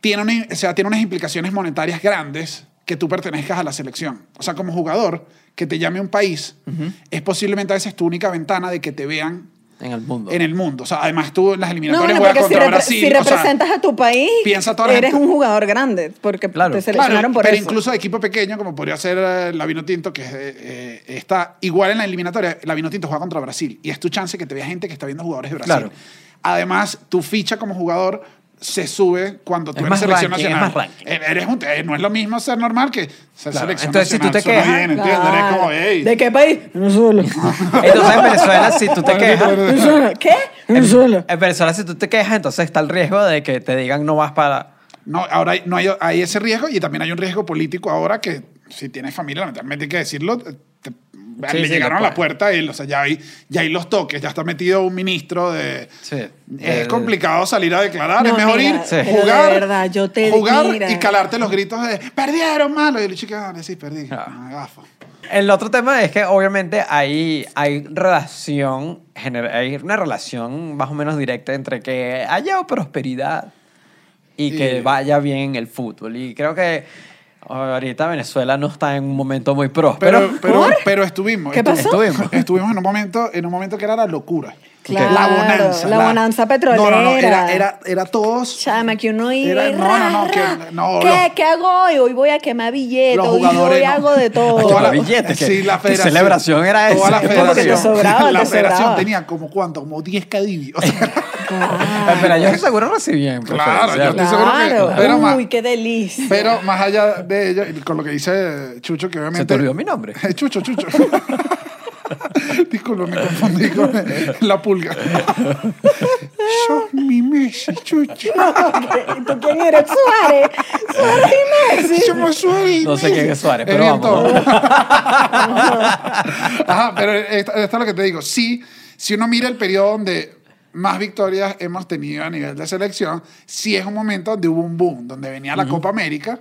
tiene, una- o sea, tiene unas implicaciones monetarias grandes que tú pertenezcas a la selección. O sea, como jugador, que te llame un país, es posiblemente a veces tu única ventana de que te vean En el mundo. en el mundo. O sea, además tú en las No, eliminatorias bueno, juegas si, contra repre- Brasil. si o sea, representas a tu país, piensa toda eres gente- un jugador grande, porque Claro. te seleccionaron Claro, por pero eso. incluso de equipo pequeño, como podría ser eh, la Vinotinto, que eh, eh, está igual en la eliminatoria, la Vinotinto juega contra Brasil. Y es tu chance que te vea gente que está viendo jugadores de Brasil. Claro. Además, tu ficha como jugador se sube cuando tú Es eres más selección ranking, es nacional. más ranking. Eh, Eres un- eh, no es lo mismo ser normal que ser Claro. selección Entonces, si tú nacional. te quejas- bien. Eres como, "Ey". ¿De qué país? Venezuela. Entonces en Venezuela, si tú te quejas, Venezuela. ¿Qué? Venezuela. en Venezuela, si tú te quejas, entonces está el riesgo de que te digan no vas para. No, ahora hay, no hay, hay ese riesgo y también hay un riesgo político ahora que si tienes familia, lamentablemente hay que decirlo, Sí, le sí, llegaron a la puerta y o sea, ya, hay, ya hay los toques, ya está metido un ministro de... Sí. Es complicado salir a declarar, No, es mejor mira, ir, jugar, de verdad, yo te- jugar mira. y calarte los gritos de perdieron malo. Y el chico, ah, sí, perdí. Ah. Ah, gafo. El otro tema es que obviamente hay, hay relación, hay una relación más o menos directa entre que haya prosperidad y que vaya bien el fútbol. Y creo que ahorita Venezuela no está en un momento muy próspero. Pero, pero, pero estuvimos. ¿Qué estu- pasó? Estuvimos, estuvimos en un momento, en un momento que era la locura. Claro, la bonanza. la bonanza petrolera. No, no, no, era, era, era todos. Chama, que uno iba Era- y no, no, no, que- no, ¿Qué, los- ¿Qué hago hoy? Hoy voy a quemar billetes, los hoy jugadores hoy no. hago de todo. Toda la- billetes, que- sí, la que federación- celebración era toda esa. la Porque te federación, sobraba, la te federación sobraba. tenía como cuánto, como 10 cadivi. O sea, Eh, Pero yo seguro recibían. Claro, yo estoy seguro que- Claro. pero más- Uy, qué delicia. pero más allá de ello, con lo que dice Chucho, que obviamente. ¿Se te olvidó mi nombre? Chucho, Chucho. Disculpa, me confundí con la pulga. Sos mi Messi, Chucho. ¿Y tú quién eres? Suárez. Suárez y Messi. Somos Suárez y No sé quién es Suárez, pero vamos. Ajá, pero esto, esto es lo que te digo. Sí, si uno mira el periodo donde más victorias hemos tenido a nivel de selección, sí es un momento donde hubo un boom, donde venía la Copa América.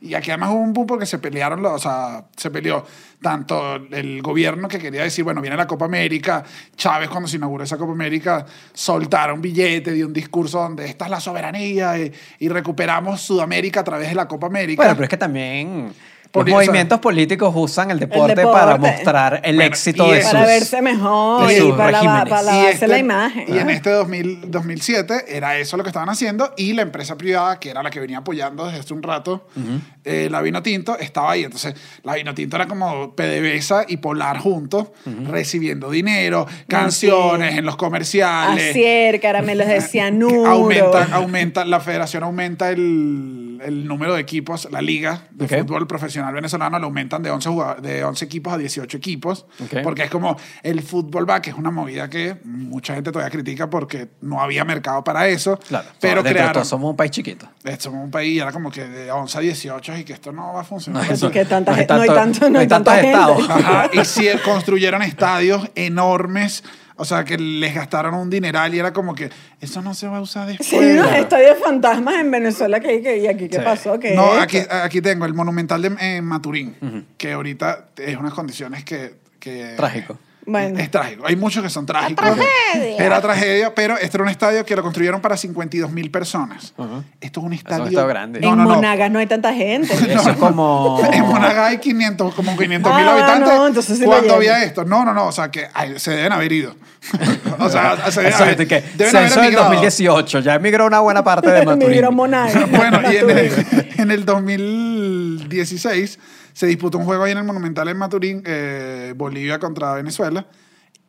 Y aquí además hubo un boom porque se pelearon, los, o sea, se peleó tanto el gobierno que quería decir, bueno, viene la Copa América, Chávez cuando se inauguró esa Copa América soltaron billete, dio un discurso donde esta es la soberanía y, y recuperamos Sudamérica a través de la Copa América. Bueno, pero es que también los Poli- o sea, movimientos políticos usan el deporte, deporte. para mostrar el Bueno, éxito de sus... Para verse mejor y para, la- lavarse este- la imagen. Y en este 2000, 2007 era eso lo que estaban haciendo y la empresa privada, que era la que venía apoyando desde hace un rato, eh, la Vino Tinto, estaba ahí. Entonces, la Vino Tinto era como PDVSA y Polar juntos, recibiendo dinero, canciones en los comerciales. Acier, caramelos de cianuro. Aumenta, aumenta, la federación aumenta el, el número de equipos, la liga de Ok. fútbol profesional venezolano lo aumentan de 11, jugado- de 11 equipos a 18 equipos, Ok. porque es como el fútbol va, que es una movida que mucha gente todavía critica porque no había mercado para eso, Claro, pero crearon, todo somos un país chiquito. eh, somos un país, era como que de 11 a 18 y que esto no va a funcionar. No, eso- que tanta no hay no hay tanto- no hay tantos estados. Ajá, y si construyeron estadios enormes, o sea, que les gastaron un dineral y era como que eso no se va a usar después. Sí, unos estadios fantasmas en Venezuela que, que- y aquí qué Sí. pasó ¿Qué No, es aquí, aquí tengo el Monumental de Maturín, que ahorita es unas condiciones que... que Trágico. Bueno. Es trágico. Hay muchos que son trágicos. tragedia. Era tragedia, pero este era un estadio que lo construyeron para 52 mil personas. Ujú. Esto es un estadio... estadio grande. No, en no, no. Monagas no hay tanta gente. Eso es como... En Monagas hay 500, como 500 mil Ah, habitantes. no, entonces sí lo ¿Cuándo lleno. había esto? No, no, no. O sea, que ay, se deben haber ido. o sea, se deben haber, es que deben haber censo del emigrado. 2018. Ya emigró una buena parte de Maturín. Migró Monagas. bueno, y en el, en el 2016 se disputó un juego ahí en el Monumental en Maturín, eh, Bolivia contra Venezuela.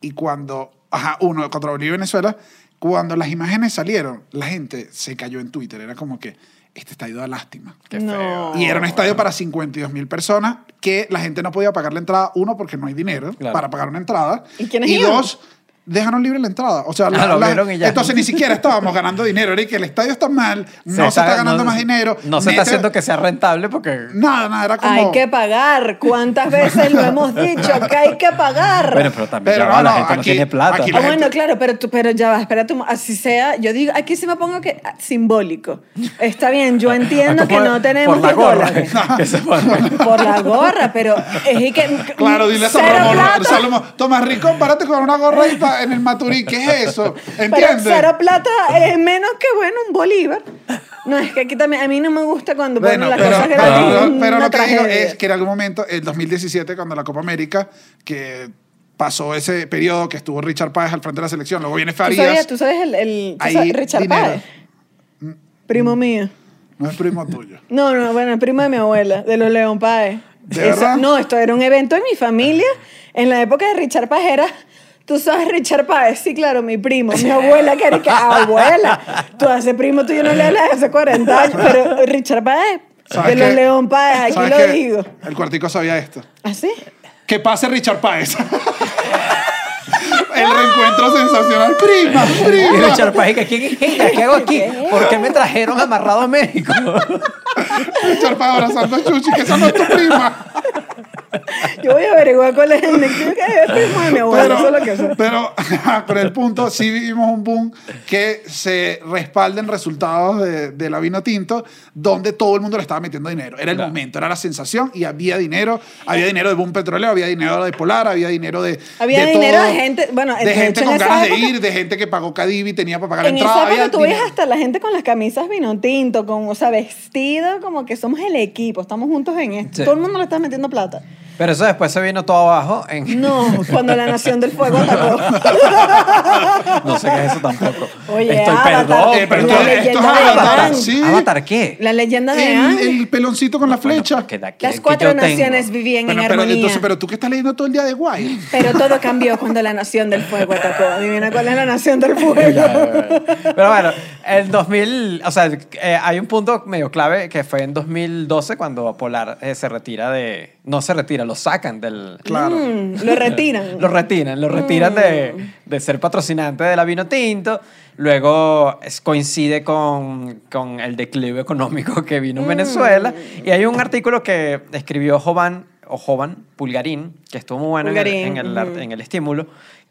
Y cuando, ajá, uno contra Bolivia y Venezuela, cuando las imágenes salieron, la gente se cayó en Twitter. Era como que, este estadio da lástima. Qué No. feo. Y era un estadio para 52 mil personas que la gente no podía pagar la entrada, uno, porque no hay dinero Claro. para pagar una entrada. ¿Y quiénes y iban? dos, déjanos libre la entrada. O sea, Ah, la- lo la- vieron y ya. entonces ni siquiera estábamos ganando dinero. Era que el estadio está mal, no se, está- ganando no- más dinero. No se está haciendo que sea rentable porque... Nada, nada, era como... Hay que pagar. ¿Cuántas veces lo hemos dicho que hay que pagar? Bueno, pero también Pero ya va, no, la gente no tiene plata. aquí Ah, bueno, gente- claro, pero, tú, pero ya va, espérate, un- así sea, yo digo, aquí sí me pongo que ah, simbólico. Está bien, yo entiendo que no tenemos por la 10 gorra pone. Por la gorra, pero es que Claro, dile a cero Salomón, Tomás Rincón, párate con una en el Maturí. ¿Qué es eso? pero ¿Entiendes? cero plata es menos que, bueno, un bolívar. No, es que aquí también, a mí no me gusta cuando Bueno, ponen las pero, cosas pero- gratis. pero una lo que digo es que en algún momento, en 2017, cuando la Copa América, que pasó ese periodo que estuvo Richard Páez al frente de la selección, luego viene ¿Tú sabes, Farías, tú sabes el, el tú sabes Richard dinero. Páez? Primo mío. no es primo tuyo. No, no, bueno, el primo de mi abuela, de los León Páez. ¿De verdad? No, esto era un evento en mi familia. En la época de Richard Páez era... ¿Tú sabes Richard Páez? Sí, claro, mi primo. Mi abuela, que era que... Abuela, tú a ese primo tuyo no le hablas hace 40 años. Pero Richard Páez, de ¿Sabes los qué? León Páez, aquí ¿Sabes lo qué? digo. El cuartico sabía esto. ¿Ah, sí? Que pase Richard Páez. El reencuentro sensacional. Prima, Y prima. Richard Páez, que ¿quién es ella? ¿Qué hago aquí? ¿Por qué me trajeron amarrado a México? Richard Páez abrazando a Chuchi, que esa no es tu prima. Yo voy a averiguar cuál es el nickname de mi abuela. Pero, eso es lo que sé. pero, pero el punto, sí vivimos un boom que se respalden resultados de, de la vino tinto, donde todo el mundo le estaba metiendo dinero. Era el Claro. momento, era la sensación y había dinero. Había dinero de boom petrolero, había dinero de Polar, había dinero de. Había de dinero todo. de gente- bueno, de de gente hecho, con ganas de época- ir, de gente que pagó Cadivi, tenía para pagar En la entrada. esa época tú ves hasta la gente con las camisas vino tinto, con, o sea, vestido como que somos el equipo, estamos juntos en esto. Sí. Todo el mundo le está metiendo plata. Pero eso después se vino todo abajo en... No, cuando la Nación del Fuego atacó. No sé qué es eso tampoco. Oye, Estoy Avatar, perdón. Eh, pero la esto- leyenda esto es Avatar, sí. ¿Avatar qué? La leyenda de Aang. El, el peloncito con la flecha. Bueno, que de aquí- Las que cuatro tengo. naciones vivían Bueno, en pero, armonía. entonces, pero tú que estás leyendo todo el día de guay. Pero todo cambió cuando la Nación del Fuego atacó. Adivina cuál es la Nación del Fuego. Pero bueno, en 2000, o sea, eh, hay un punto medio clave que fue en 2012 cuando Polar eh, se retira de, no se retira, lo sacan del, Claro. Mm, lo retiran. lo retiran, lo retiran de, de ser patrocinante de la vino tinto. Luego es- coincide con, con el declive económico que vino en Venezuela. Y hay un artículo que escribió Jovan, o Jovan Pulgarín, que estuvo muy bueno en el- en el estímulo,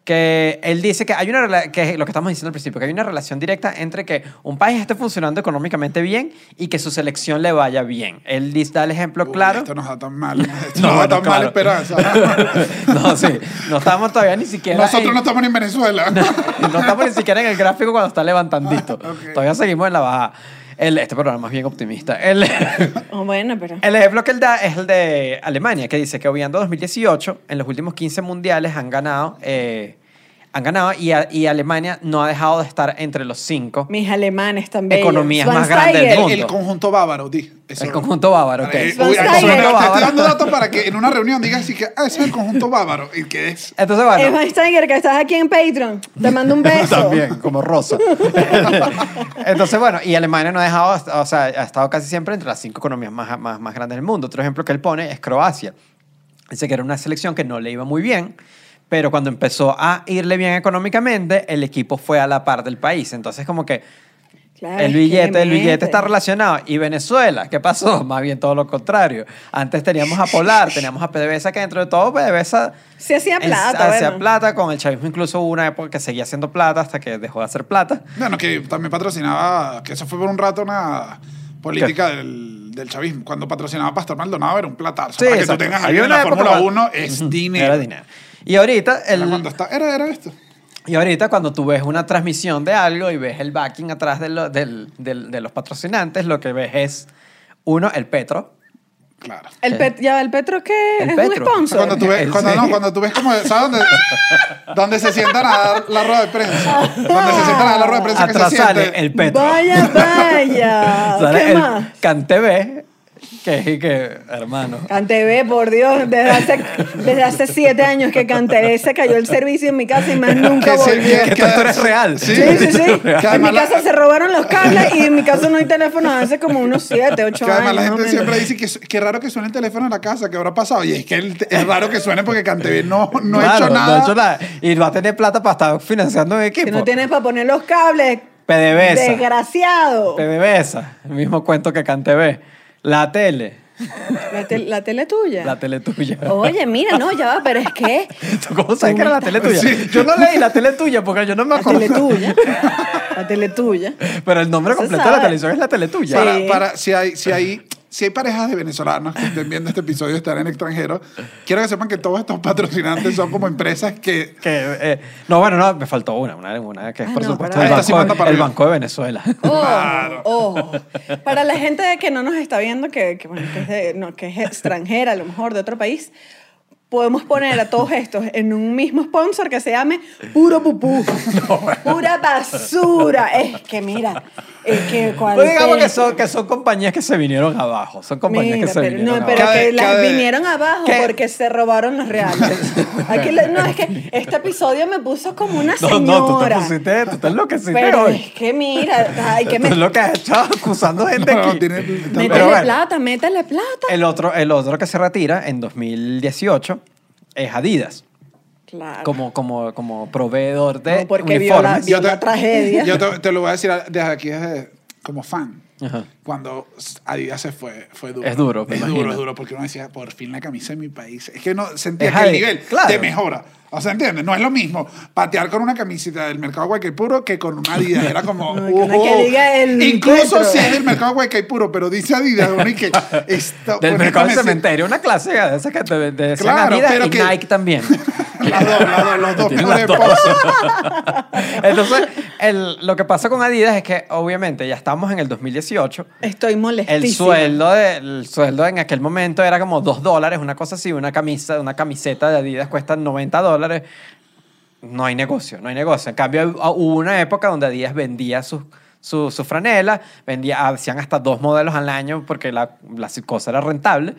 que él dice que hay una que es lo que estamos diciendo al principio, que hay una relación directa entre que un país esté funcionando económicamente bien y que su selección le vaya bien. Él dice, da el ejemplo Uy, claro. Esto nos da tan mal. Esto No, nos da tan mal claro. esperanza. no, sí, no estamos todavía ni siquiera Nosotros en- no estamos ni en Venezuela. no estamos ni siquiera en el gráfico cuando está levantandito. Todavía seguimos en la baja. El, este programa es bien optimista. El, Oh, bueno, pero... el ejemplo que él da es el de Alemania, que dice que obviando 2018, en los últimos 15 mundiales han ganado, eh, han ganado y, a- y Alemania no ha dejado de estar entre los cinco. Mis alemanes también. Economías más grandes del mundo. El conjunto bávaro, di. Eso. El conjunto bávaro, ok. Eh, uy, El conjunto te estoy bávaro. dando datos para que en una reunión digas así que, ah, ese es el conjunto bávaro. Y que es. Entonces, bueno. Eva Steiger, que estás aquí en Patreon. Te mando un beso. También, como Rosa. Entonces, bueno, y Alemania no ha dejado, o sea, ha estado casi siempre entre las cinco economías más, más, más grandes del mundo. Otro ejemplo que él pone es Croacia. Dice que era una selección que no le iba muy bien, pero cuando empezó a irle bien económicamente, el equipo fue a la par del país. Entonces, como que Claro, el billete, el billete está relacionado. ¿Y Venezuela? ¿Qué pasó? Más bien todo lo contrario. Antes teníamos a Polar, teníamos a PDVSA, que dentro de todo PDVSA Se hacía plata, hacía bueno. plata. Con el chavismo incluso hubo una época que seguía haciendo plata hasta que dejó de hacer plata. Bueno, que también patrocinaba, que eso fue por un rato una política del, del chavismo. Cuando patrocinaba a Pastor Maldonado era un platazo. Para que tú exacto. tengas Había ahí en la Fórmula cuando- 1 es Ujú, dinero. Era dinero. Y ahorita, el, Era cuando está, era, era esto. y ahorita cuando tú ves una transmisión de algo y ves el backing atrás de, lo- del- del- de los patrocinantes, lo que ves es, uno, el petro. Claro. El Sí. pet, ya, el Petro que El es Petro. un O sea, sponsor. cuando tú ves, ¿En cuando, no, cuando tú ves como, ¿sabes dónde, dónde se sientan a dar la rueda de prensa? Donde se sientan a dar la rueda de prensa que Atrás se sale siente. el petro. Vaya, vaya. Sale ¿Qué el más? CanTV Que, que hermano. CanTV, por Dios, desde hace, desde hace siete años que CanTV se cayó el servicio en mi casa y más nunca Que volvió. Que esto eres real. Sí. Sí, sí, sí. Que En mi la- casa se robaron los cables y en mi casa no hay teléfono hace como unos siete, ocho Que además años. la gente menos. siempre dice que qué raro que suene el teléfono en la casa, que habrá pasado. Y es que el- es raro que suene porque Cantv no, no ha hecho nada. No ha hecho nada. Y va a tener plata para estar financiando un equipo. Si no tienes para poner los cables, PDVSA. desgraciado. PDVSA. El mismo cuento que CanTV. La tele. La, tel- la tele tuya. La tele tuya. Oye, mira, no, ya va, pero es que ¿Tú cómo sabes que era la tele tuya? Sí. Yo no leí la tele tuya porque yo no me la acuerdo. tele tuya. La tele tuya. Pero el nombre completo de la televisión es la tele tuya. Para, para- si, hay, si, hay, si hay parejas de venezolanos que estén viendo este episodio y están en extranjero, quiero que sepan que todos estos patrocinantes son como empresas que... Que, eh, no, bueno, no, me faltó una, una, una que es Ah, por no, supuesto el, sí banco, para el. Banco de Venezuela. Ojo, ojo. Para la gente que no nos está viendo, que, que, bueno, que es de- no, que es extranjera, a lo mejor de otro país, podemos poner a todos estos en un mismo sponsor que se llame Puro Pupú. Pura basura. Es que mira, es que cuando. Pues digamos que son, que son compañías que se vinieron abajo. Son compañías Mira, que se pero, vinieron no, pero abajo. Cada- que las vinieron abajo ¿Qué? porque se robaron los reales. Aquí no, es que este episodio me puso como una No, señora. no, tú te pusiste, tú te enloqueciste Pero hoy. es que mira, ay, que me, es lo que has hecho acusando gente No, no, aquí. tiene- métele Pero plata, métele plata. El otro, el otro que se retira en 2018 es Adidas. Claro. Como, como, como proveedor de No, porque vio la- uniformes. vio la tragedia. Yo te, te lo voy a decir desde aquí, desde, como fan. Ajá. Cuando Adidas se fue, fue duro. Es duro, Es imagino. duro, es duro, porque uno decía, por fin la camisa de mi país. Es que no sentía Es que el ahí, nivel claro. te mejora. O sea, ¿entiendes? No es lo mismo patear con una camisita del mercado Guaycaipuro que con una Adidas. Era como... No, que diga el Incluso si es del mercado Guaycaipuro, pero dice Adidas, uno y que... Esto, Del mercado del cementerio, una clase de esas que te de Claro, Adidas pero y que- Nike también. decir- Las dos, las dos, los dos poses. Entonces, el- lo que pasa con Adidas es que, obviamente, ya estamos en el 2018. Estoy molestísima. El sueldo, de, el sueldo en aquel momento era como 2 dólares, una cosa así, una camisa, una camiseta de Adidas cuesta 90 dólares. No hay negocio, no hay negocio. En cambio, hu- hubo una época donde Adidas vendía sus su, su franela, vendía, hacían hasta dos modelos al año porque la, la cosa era rentable.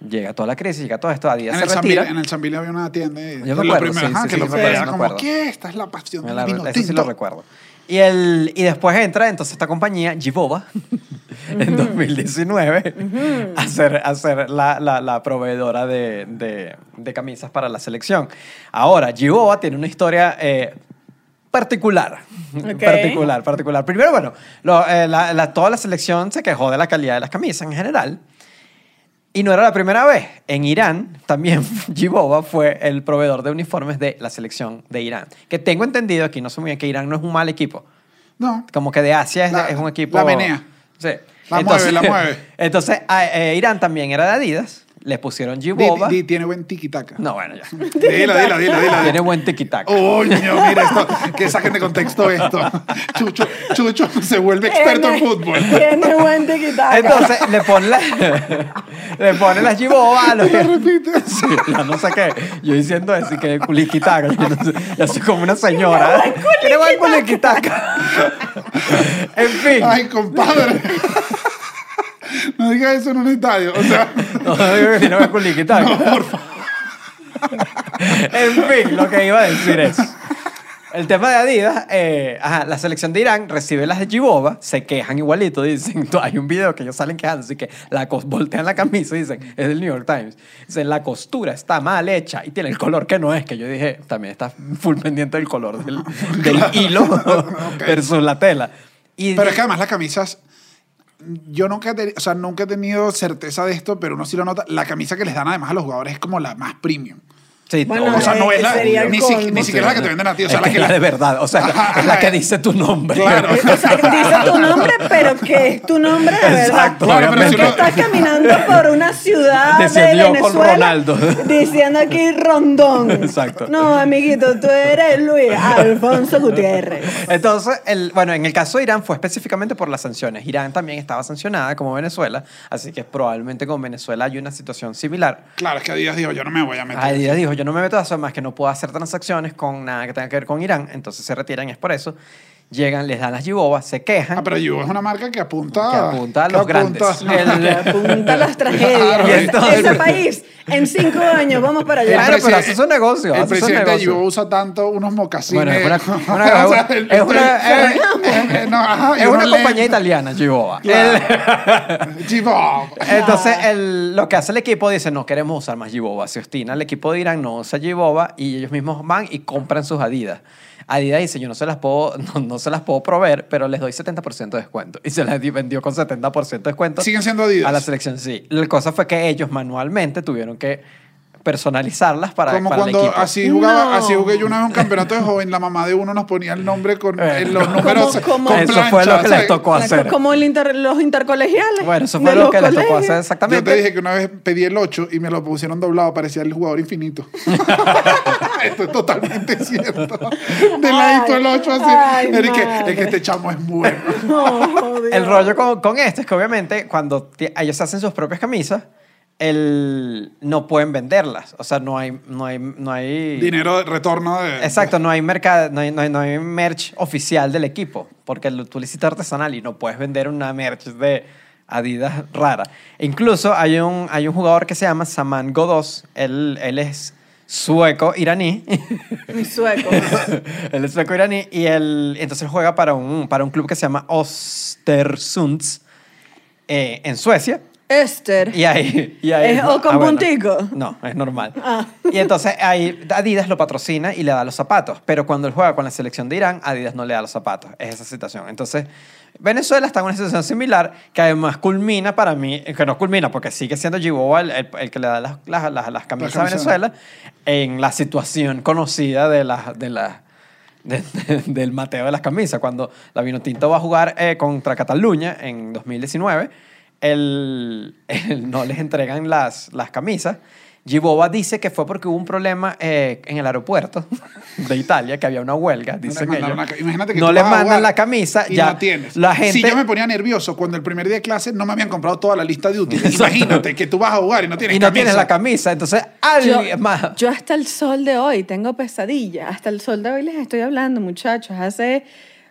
Llega toda la crisis, llega todo esto, Adidas En se el, retira. En el San Bill había una tienda. y- Yo me acuerdo, primero, sí, ajá, sí, que sí, lo sí, era como, acuerdo. ¿qué? Esta es la pasión Me de la- la vino eso sí tinto. lo recuerdo. Y, el, y después entra entonces esta compañía, Givova, en 2019, a ser, a ser la, la, la proveedora de, de, de camisas para la selección. Ahora, Givova tiene una historia eh, particular. Ok. Particular, particular. Primero, bueno, lo- eh, la- la- toda la selección se quejó de la calidad de las camisas en general. Y no era la primera vez. En Irán también Givova fue el proveedor de uniformes de la selección de Irán. Que tengo entendido, aquí no sé muy bien, que Irán no es un mal equipo. No. Como que de Asia es, La- es un equipo... la menea. Sí. La mueve, la mueve. Entonces, eh, Irán también era de Adidas. Le pusieron Di- Givova. di- tiene buen tiki-taka. No, bueno, ya. Dilo, dilo, dilo, dilo. Tiene buen tiki-tac. Uy, no, mira esto, que saquen de contexto esto. Chucho, Chucho se vuelve experto en fútbol. Tiene buen tiquitaca. Entonces le pone la, le pone las Givova a los Lo repite. Sí, ya no sé qué. Yo diciendo así que culiquitaca. Yo, no sé, yo soy como una señora. Tiene buen culiquitaca. En fin. Ay, compadre. No digas eso en un estadio. O sea, No digo que buen culiquitaca. por favor. En fin, lo que iba a decir es. El tema de Adidas, eh, ajá, la selección de Irán recibe las de Givova, se quejan igualito, dicen, hay un video que ellos salen quejando, así que la voltean la camisa y dicen, es del New York Times, dicen, la costura está mal hecha y tiene el color que no es, que yo dije, también está full pendiente del color del, del hilo versus la tela. Y Pero es que además las camisas, yo nunca he, o sea, nunca he tenido certeza de esto, pero uno sí lo nota. La camisa que les dan además a los jugadores es como la más premium. Sí, Bueno, O sea, no es la, Sería el ni, si- colmo. ni siquiera la que te venden a ti. O sea, es la que la de verdad, o sea, Ajá, es la que dice tu nombre. Claro. O sea, dice tu nombre, pero que es tu nombre de verdad. Exacto, Claro, pero si uno- estás caminando por una ciudad Diciendo de Venezuela Ronaldo. diciendo aquí Rondón. Exacto. No, amiguito, tú eres Luis Alfonso Gutiérrez. Entonces, el, bueno, en el caso de Irán fue específicamente por las sanciones. Irán también estaba sancionada como Venezuela, así que probablemente con Venezuela hay una situación similar. Claro, es que Adidas dijo, yo no me voy a meter. Adidas dijo, yo no me meto a eso, más que no puedo hacer transacciones con nada que tenga que ver con Irán, entonces se retiran, es por eso. Llegan, les dan las Gibobas, se quejan. Ah, pero Yugo es una marca que apunta... Que apunta a que los apunta- grandes. El- Que apunta a las tragedias. Y entonces- Ese país, en cinco años, vamos para allá. Claro, pero hace su negocio, El hace su presidente. Yugo usa tanto unos mocasines. Bueno, es una- una- O sea, el- es una- el- no, ajá, y es una unos compañía italiana, Giboba. Claro. Entonces, el- lo que hace el equipo dice, no queremos usar más Giboba. Se obstina el equipo de Irán, no usa Giboba y ellos mismos van y compran sus Adidas. Adidas dice, yo no se las puedo, no, no se las puedo proveer, pero les doy 70% de descuento. Y se las di- vendió con 70% de descuento. Siguen siendo Adidas. A la selección, sí. La cosa fue que ellos manualmente tuvieron que personalizarlas para, Como para cuando el equipo. así jugaba, No. así jugué yo una vez un campeonato de joven, la mamá de uno nos ponía el nombre con Eh. los números ¿Cómo- con Eso plancha, fue lo que les tocó hacer. Como el inter- los intercolegiales. Bueno, eso fue lo que les tocó hacer Yo exactamente. te dije que una vez pedí el 8 y me lo pusieron doblado, parecía el jugador infinito. Esto es totalmente cierto. De ladito el 8 así. Ay, es, que, es que este chamo es bueno. No, Dios. El rollo con, con esto es que obviamente cuando ellos hacen sus propias camisas, el, no pueden venderlas. O sea, no hay... No hay, no hay Dinero de retorno de. Exacto, no hay, mercado, no, hay, no, hay, no hay merch oficial del equipo, porque lo- tú le hiciste artesanal y no puedes vender una merch de Adidas rara. E incluso hay un, hay un jugador que se llama Saman Godos, él, él es sueco iraní. Mi sueco. él es sueco iraní y él, entonces juega para un, para un club que se llama Östersunds eh, en Suecia. Esther. Y ahí, y ahí ¿Es o con bueno. puntico? No, es normal. Ah. Y entonces ahí Adidas lo patrocina y le da los zapatos. Pero cuando él juega con la selección de Irán, Adidas no le da los zapatos. Es esa situación. Entonces, Venezuela está en una situación similar que además culmina para mí, que no culmina porque sigue siendo Giboa el, el- el que le da las, las, las, las camisas a camisas. Venezuela en la situación conocida de las... De la, de- de- del Mateo de las camisas. Cuando la Vinotinto va a jugar eh, contra Cataluña en 2019, el, el- no les entregan las, las camisas. Giboba dice que fue porque hubo un problema eh, en el aeropuerto de Italia, que había una huelga, No les dicen ellos. la ca- Imagínate que no les mandan la camisa, y ya no tienes. la gente... Si yo me ponía nervioso cuando el primer día de clase no me habían comprado toda la lista de útiles. Exacto. Imagínate que tú vas a jugar y no tienes y no camisa. tienes la camisa, entonces Yo, alguien más... yo hasta el sol de hoy tengo pesadilla. Hasta el sol de hoy les estoy hablando, muchachos. Hace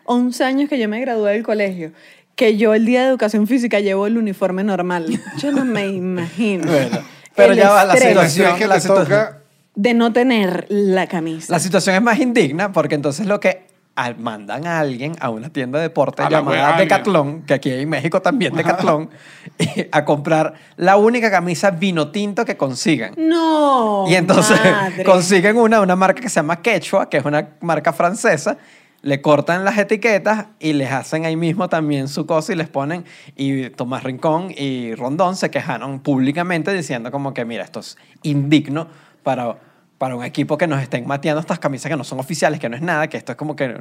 11 años que yo me gradué del colegio. Que yo el día de educación física llevo el uniforme normal. Yo no me imagino. Bueno, pero el ya va la situación. Es que la situación- toca De no tener la camisa. La situación es más indigna porque entonces lo que al- mandan a alguien a una tienda de deporte A llamada. Decathlon, que aquí en México también Decathlon, y a comprar la única camisa vino tinto que consigan. No. y entonces madre. consiguen una, una marca que se llama Quechua, que es una marca francesa, le cortan las etiquetas y les hacen ahí mismo también su cosa y les ponen, y Tomás Rincón y Rondón se quejaron públicamente diciendo como que, mira, esto es indigno para, para un equipo que nos estén mateando estas camisas que no son oficiales, que no es nada, que esto es como que,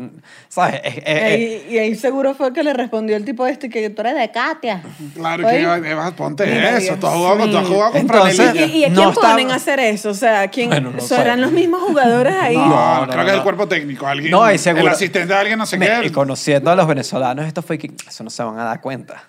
¿sabes? Es- es- Y ahí, y ahí seguro fue que le respondió el tipo este que tú eres de Katia. Claro Oye. que vas, ponte Mira, eso. Dios Tú has jugado, con- tú has jugado con Entonces- ¿Y, y a quién No está- ponen a hacer eso? O sea, ¿quién, Bueno, no. ¿serán los mismos jugadores ahí? No, No, no, creo no, que es el cuerpo técnico. Alguien, No, y seguro- El asistente de alguien, no sé Me- qué. y conociendo a los venezolanos, esto fue que eso no se van a dar cuenta.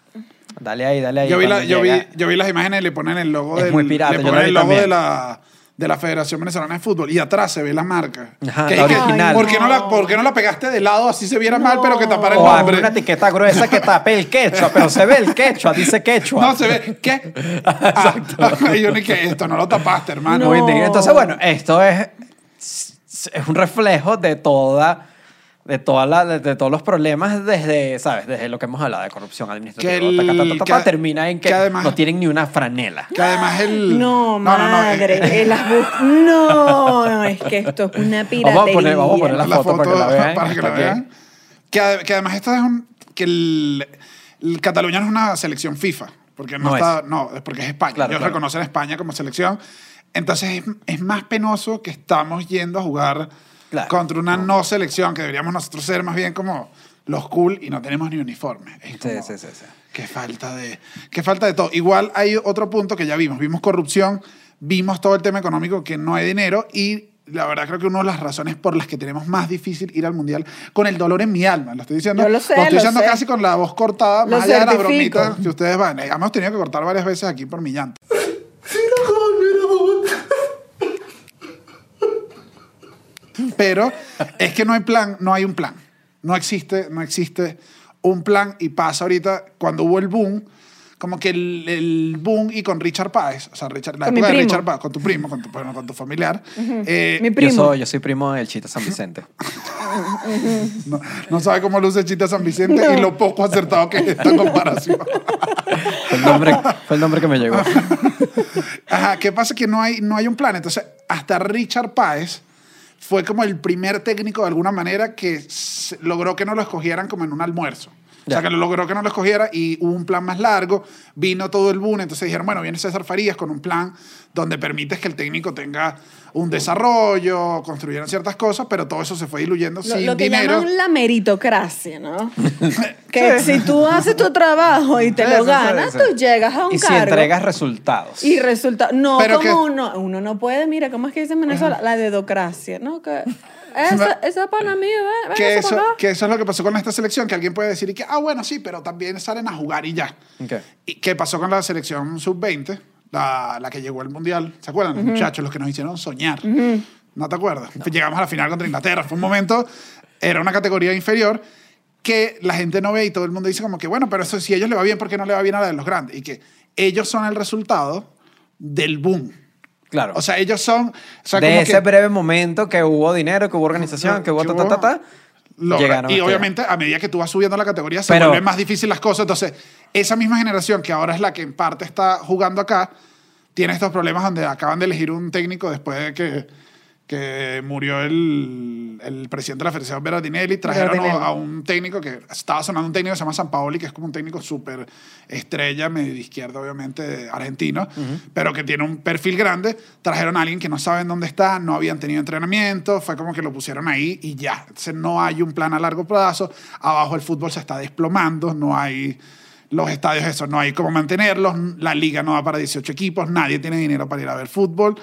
Dale ahí, dale ahí. Yo vi, la- cuando yo, vi, llega- yo vi las imágenes y le ponen el logo, Es del, muy pirata, le yo lo ponen vi el logo también. de la, de la Federación Venezolana de Fútbol y atrás se ve la marca. Ajá, Que- la que- original. ¿por, qué no la. ¿Por qué no la pegaste de lado así se viera mal, pero que tapara el O nombre? una etiqueta gruesa que tape el quechua, pero se ve el quechua, dice quechua. No, se ve. ¿Qué? Ah, y yo ni que esto no lo tapaste, hermano. No. Entonces, bueno, esto es, es un reflejo de toda de, toda la, de, de todos los problemas desde, ¿sabes? Desde lo que hemos hablado de corrupción administrativa. Que el- ta, ta, ta, ta, que termina en que, que además- no tienen ni una franela. Que además el. No, no, no, madre. eh, eh, las bus- no, no, es que esto es una piratería. Vamos a poner- vamos a poner la foto para que la vean, para que la vean. Que, que además esto es un. Que el, el Cataluña no es una selección FIFA. Porque no, No está. No, es porque es España. Claro, Ellos claro. reconocen a España como selección. Entonces es, es más penoso que estamos yendo a jugar Claro. contra una no selección, que deberíamos nosotros ser más bien como los cool y no tenemos ni uniforme. Es Sí, como- sí, sí, sí. Qué falta de, qué falta de todo. Igual hay otro punto que ya vimos. Vimos corrupción, vimos todo el tema económico, que no hay dinero y la verdad creo que una de las razones por las que tenemos más difícil ir al mundial con el dolor en mi alma. Lo estoy diciendo. Yo lo sé, estoy lo diciendo sé. casi con la voz cortada, Lo más allá de las certifico. bromitas que ustedes van. Eh, Hemos tenido que cortar varias veces aquí por mi llanto. Pero es que no hay plan, no hay un plan. no existe, no existe un plan y pasa ahorita cuando hubo el boom, como que el, el boom y con Richard Páez, o sea, Richard, la Con época de. Richard Páez, con tu primo, con tu, bueno, con tu familiar, eh, Mi Yo primo. soy, yo soy primo del Chita San Vicente. no, no sabe cómo luce Chita San Vicente y No. lo poco acertado que es esta comparación. Fue el nombre, fue el nombre que me llegó. Ajá, ¿qué pasa? Que no hay, no hay un plan. Entonces, hasta Richard Páez fue como el primer técnico de alguna manera que logró que no lo escogieran como en un almuerzo. O sea, que lo logró que no lo escogiera y hubo un plan más largo, vino todo el boom, entonces dijeron, bueno, viene César Farías con un plan donde permites que el técnico tenga un desarrollo, construyeran ciertas cosas, pero todo eso se fue diluyendo Lo, sin lo que dinero. llaman la meritocracia, ¿no? que si tú haces tu trabajo y te Eso, lo ganas, eso. tú llegas a un Y si cargo. entregas resultados. Y resulta, no Pero como que- uno, uno no puede, mira, ¿cómo es que dice en Venezuela? La dedocracia, ¿no? Que esa, esa pana mía, ven, ven, que eso, para que eso es lo que pasó con esta selección, que alguien puede decir y que, ah, bueno, sí, pero también salen a jugar y ya. Ok. ¿Y qué pasó con la selección sub-20? La, la que llegó al Mundial. ¿Se acuerdan? Los muchachos, los que nos hicieron soñar. ¿No te acuerdas? Llegamos a la final contra Inglaterra. Fue un momento, era una categoría inferior que la gente no ve y todo el mundo dice como que, bueno, pero eso si a ellos le va bien, ¿por qué no le va bien a la de los grandes? Y que ellos son el resultado del boom. Claro. O sea, ellos son... O sea, de como ese que breve momento que hubo dinero, que hubo organización, que hubo ta, ta, ta, ta, llegaron y obviamente a medida que tú vas subiendo la categoría se Pero- vuelven más difíciles las cosas. Entonces, esa misma generación que ahora es la que en parte está jugando acá, tiene estos problemas donde acaban de elegir un técnico después de que, que murió el, el presidente de la Federación Berardinelli. Trajeron Berardinelli. a un técnico que estaba sonando un técnico que se llama San Paoli, que es como un técnico súper estrella, medio de izquierda, obviamente, argentino, pero que tiene un perfil grande. Trajeron a alguien que no saben dónde está, no habían tenido entrenamiento, fue como que lo pusieron ahí y ya. Entonces no hay un plan a largo plazo. Abajo el fútbol se está desplomando, no hay los estadios, eso, no hay cómo mantenerlos. La liga no va para 18 equipos, nadie tiene dinero para ir a ver fútbol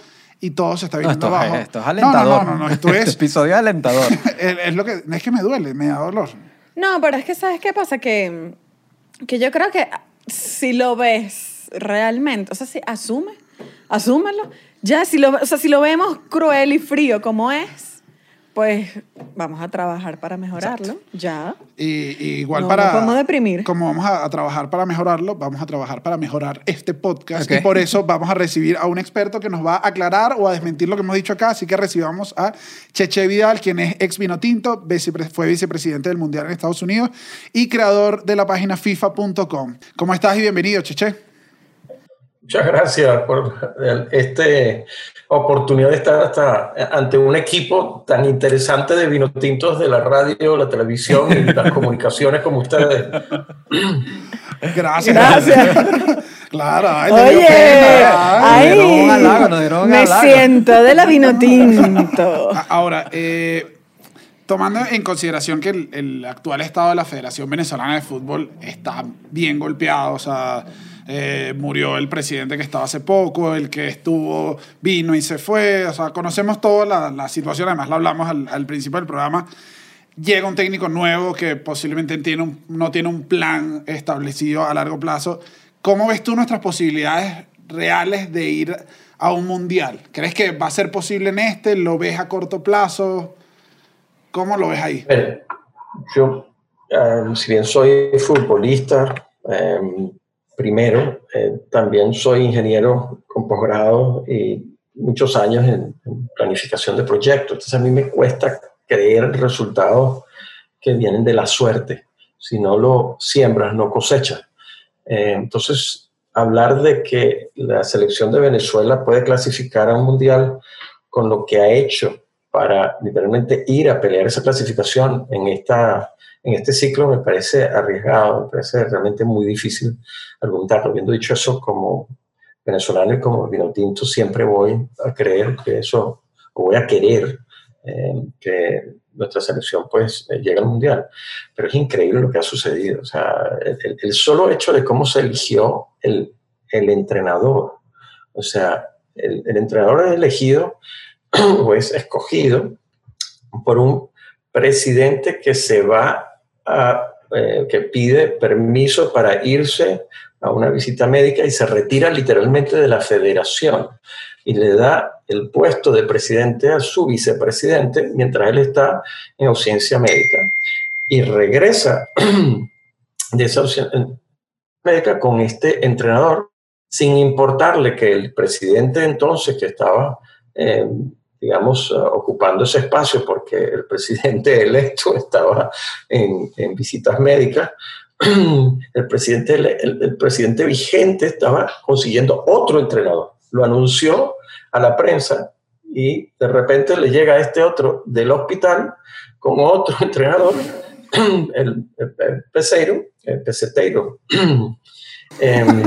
y todo se está No, viniendo esto, abajo. es, esto es No, alentador. No, no, no, no, esto Este es, episodio es alentador. es, es lo que, es que me duele, me da dolor. No, pero es que, ¿sabes qué pasa? Que, que yo creo que si lo ves realmente, o sea, si asume, asúmelo. Ya, si lo, o sea, si lo vemos cruel y frío como es, pues vamos a trabajar para mejorarlo. Ya. Y, y igual No, para... no podemos deprimir. Como vamos a, a trabajar para mejorarlo, vamos a trabajar para mejorar este podcast. Y por eso vamos a recibir a un experto que nos va a aclarar o a desmentir lo que hemos dicho acá. Así que recibamos a Cheche Vidal, quien es ex vino tinto, vicepre- fue vicepresidente del Mundial en Estados Unidos y creador de la página FIFA.com. ¿Cómo estás y bienvenido, Cheche? Muchas gracias por esta oportunidad de estar hasta ante un equipo tan interesante de vinotintos de la radio, la televisión y las comunicaciones como ustedes. Gracias. Gracias. claro. ay, Oye, pena. ay, halago, un me halago. siento de la vino tinto. A- Ahora, eh, tomando en consideración que el, el actual estado de la Federación Venezolana de Fútbol está bien golpeado, o sea, eh, murió el presidente que estaba hace poco, el que estuvo vino y se fue, o sea, conocemos toda la, la situación, además lo hablamos al, al principio del programa. Llega un técnico nuevo que posiblemente tiene un- no tiene un plan establecido a largo plazo. ¿Cómo ves tú nuestras posibilidades reales de ir a un mundial? ¿Crees que va a ser posible en este? ¿Lo ves a corto plazo? ¿Cómo lo ves ahí? Yo, eh, si bien soy futbolista, eh, primero, eh, también soy ingeniero con posgrado y muchos años en, en planificación de proyectos. Entonces a mí me cuesta creer resultados que vienen de la suerte. Si no lo siembras, no cosechas. Eh, entonces, hablar de que la selección de Venezuela puede clasificar a un mundial con lo que ha hecho para literalmente ir a pelear esa clasificación en, esta, en este ciclo me parece arriesgado, me parece realmente muy difícil argumentarlo. Habiendo dicho eso, como venezolano y como vino tinto, siempre voy a creer que eso, o voy a querer eh, que nuestra selección pues eh, llegue al mundial. Pero es increíble lo que ha sucedido. O sea, el- el solo hecho de cómo se eligió el, el entrenador. O sea, el, el entrenador es elegido o es escogido por un presidente que se va a, eh, que pide permiso para irse a una visita médica y se retira literalmente de la federación y le da el puesto de presidente a su vicepresidente mientras él está en ausencia médica. y regresa de esa opción médica con este entrenador, sin importarle que el presidente entonces que estaba, eh, digamos, ocupando ese espacio porque el presidente electo estaba en, visitas médicas, el presidente, el, presidente vigente estaba consiguiendo otro entrenador. Lo anunció a la prensa y de repente le llega este otro del hospital con otro entrenador, el, el peseiro, el peseteiro, em,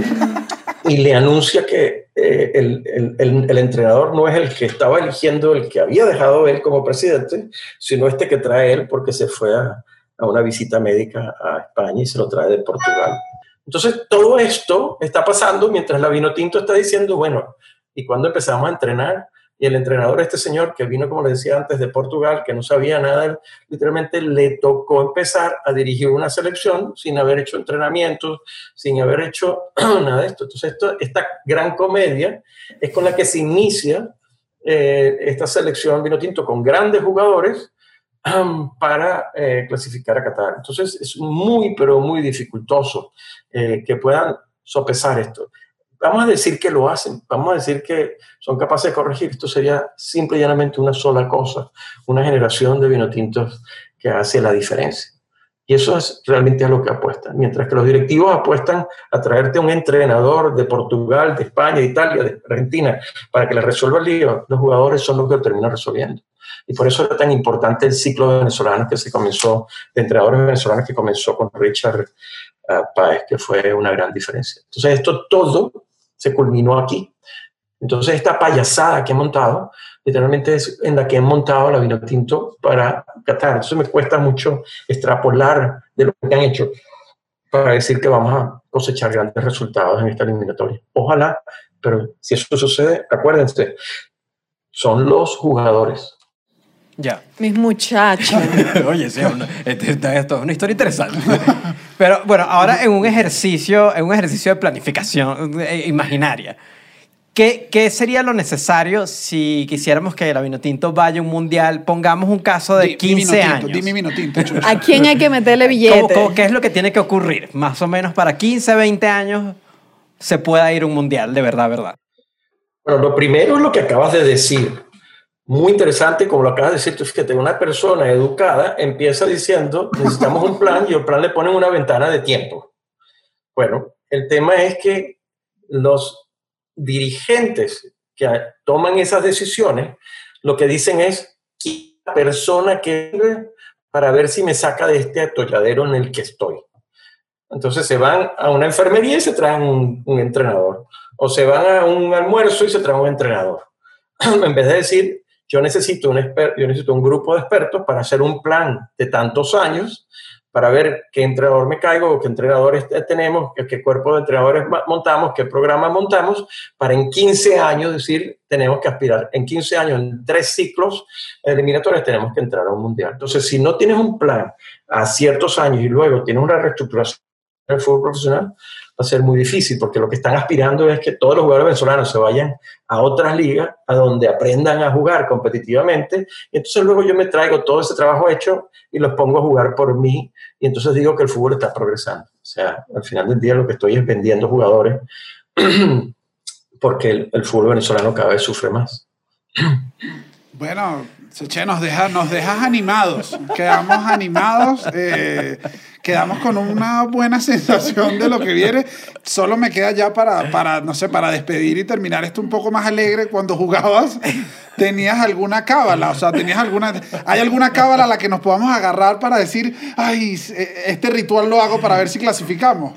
y le anuncia que eh, el, el, entrenador no es el que estaba eligiendo, el que había dejado él como presidente, sino este que trae él porque se fue a, a una visita médica a España y se lo trae de Portugal. Entonces, todo esto está pasando mientras la Vino Tinto está diciendo, bueno, ¿y cuando empezamos a entrenar? Y el entrenador, este señor que vino, como le decía antes, de Portugal, que no sabía nada, literalmente le tocó empezar a dirigir una selección sin haber hecho entrenamientos, sin haber hecho nada de esto. Entonces, esto, esta gran comedia es con la que se inicia eh, esta selección Vino Tinto con grandes jugadores para eh, clasificar a Qatar. Entonces es muy, pero muy dificultoso eh, que puedan sopesar esto. Vamos a decir que lo hacen, vamos a decir que son capaces de corregir. Esto sería simple y llanamente una sola cosa, una generación de vinotintos que hace la diferencia. Y eso es realmente a lo que apuestan. Mientras que los directivos apuestan a traerte un entrenador de Portugal, de España, de Italia, de Argentina, para que le resuelva el lío, los jugadores son los que lo terminan resolviendo. Y por eso era tan importante el ciclo de venezolanos que se comenzó, de entrenadores venezolanos que comenzó con Richard uh, Páez, que fue una gran diferencia. Entonces, esto todo se culminó aquí. Entonces, esta payasada que he montado, literalmente es en la que he montado la vino tinto para Qatar. Entonces, me cuesta mucho extrapolar de lo que han hecho para decir que vamos a cosechar grandes resultados en esta eliminatoria. Ojalá, pero si eso sucede, acuérdense, son los jugadores ya. Mis muchachos. Oye, sí, esto es una historia interesante. Pero bueno, ahora en un ejercicio, en un ejercicio de planificación eh, imaginaria. ¿Qué, ¿Qué, sería lo necesario si quisiéramos que la Vinotinto vaya a un mundial? Pongamos un caso de 15 años. Dime Vinotinto, ¿A quién hay que meterle billete? qué es lo que tiene que ocurrir? Más o menos para 15, 20 años se pueda ir a un mundial, de verdad, verdad. Bueno, lo primero es lo que acabas de decir muy interesante, como lo acabas de decir, es que una persona educada empieza diciendo, necesitamos un plan y el plan le ponen una ventana de tiempo. Bueno, el tema es que los dirigentes que toman esas decisiones, lo que dicen es, la persona que para ver si me saca de este atolladero en el que estoy. Entonces se van a una enfermería y se traen un, un entrenador. O se van a un almuerzo y se traen un entrenador. en vez de decir, yo necesito un, yo necesito un grupo de expertos para hacer un plan de tantos años para ver qué entrenador me caigo, qué entrenadores tenemos, qué, cuerpo de entrenadores montamos, qué programa montamos, para en 15 años decir, tenemos que aspirar. En 15 años, en tres ciclos eliminatorios, tenemos que entrar a un mundial. Entonces, si no tienes un plan a ciertos años y luego tienes una reestructuración del fútbol profesional, va a ser muy difícil porque lo que están aspirando es que todos los jugadores venezolanos se vayan a otras ligas, a donde aprendan a jugar competitivamente. Y entonces luego yo me traigo todo ese trabajo hecho y los pongo a jugar por mí. Y entonces digo que el fútbol está progresando. O sea, al final del día lo que estoy es vendiendo jugadores porque el, el fútbol venezolano cada vez sufre más. Bueno, Seche, nos, deja, nos dejas animados. Quedamos animados. Eh, quedamos con una buena sensación de lo que viene. Solo me queda ya para, para, no sé, para despedir y terminar esto un poco más alegre. Cuando jugabas, ¿tenías alguna cábala? O sea, ¿tenías alguna, ¿hay alguna cábala a la que nos podamos agarrar para decir, ay, este ritual lo hago para ver si clasificamos?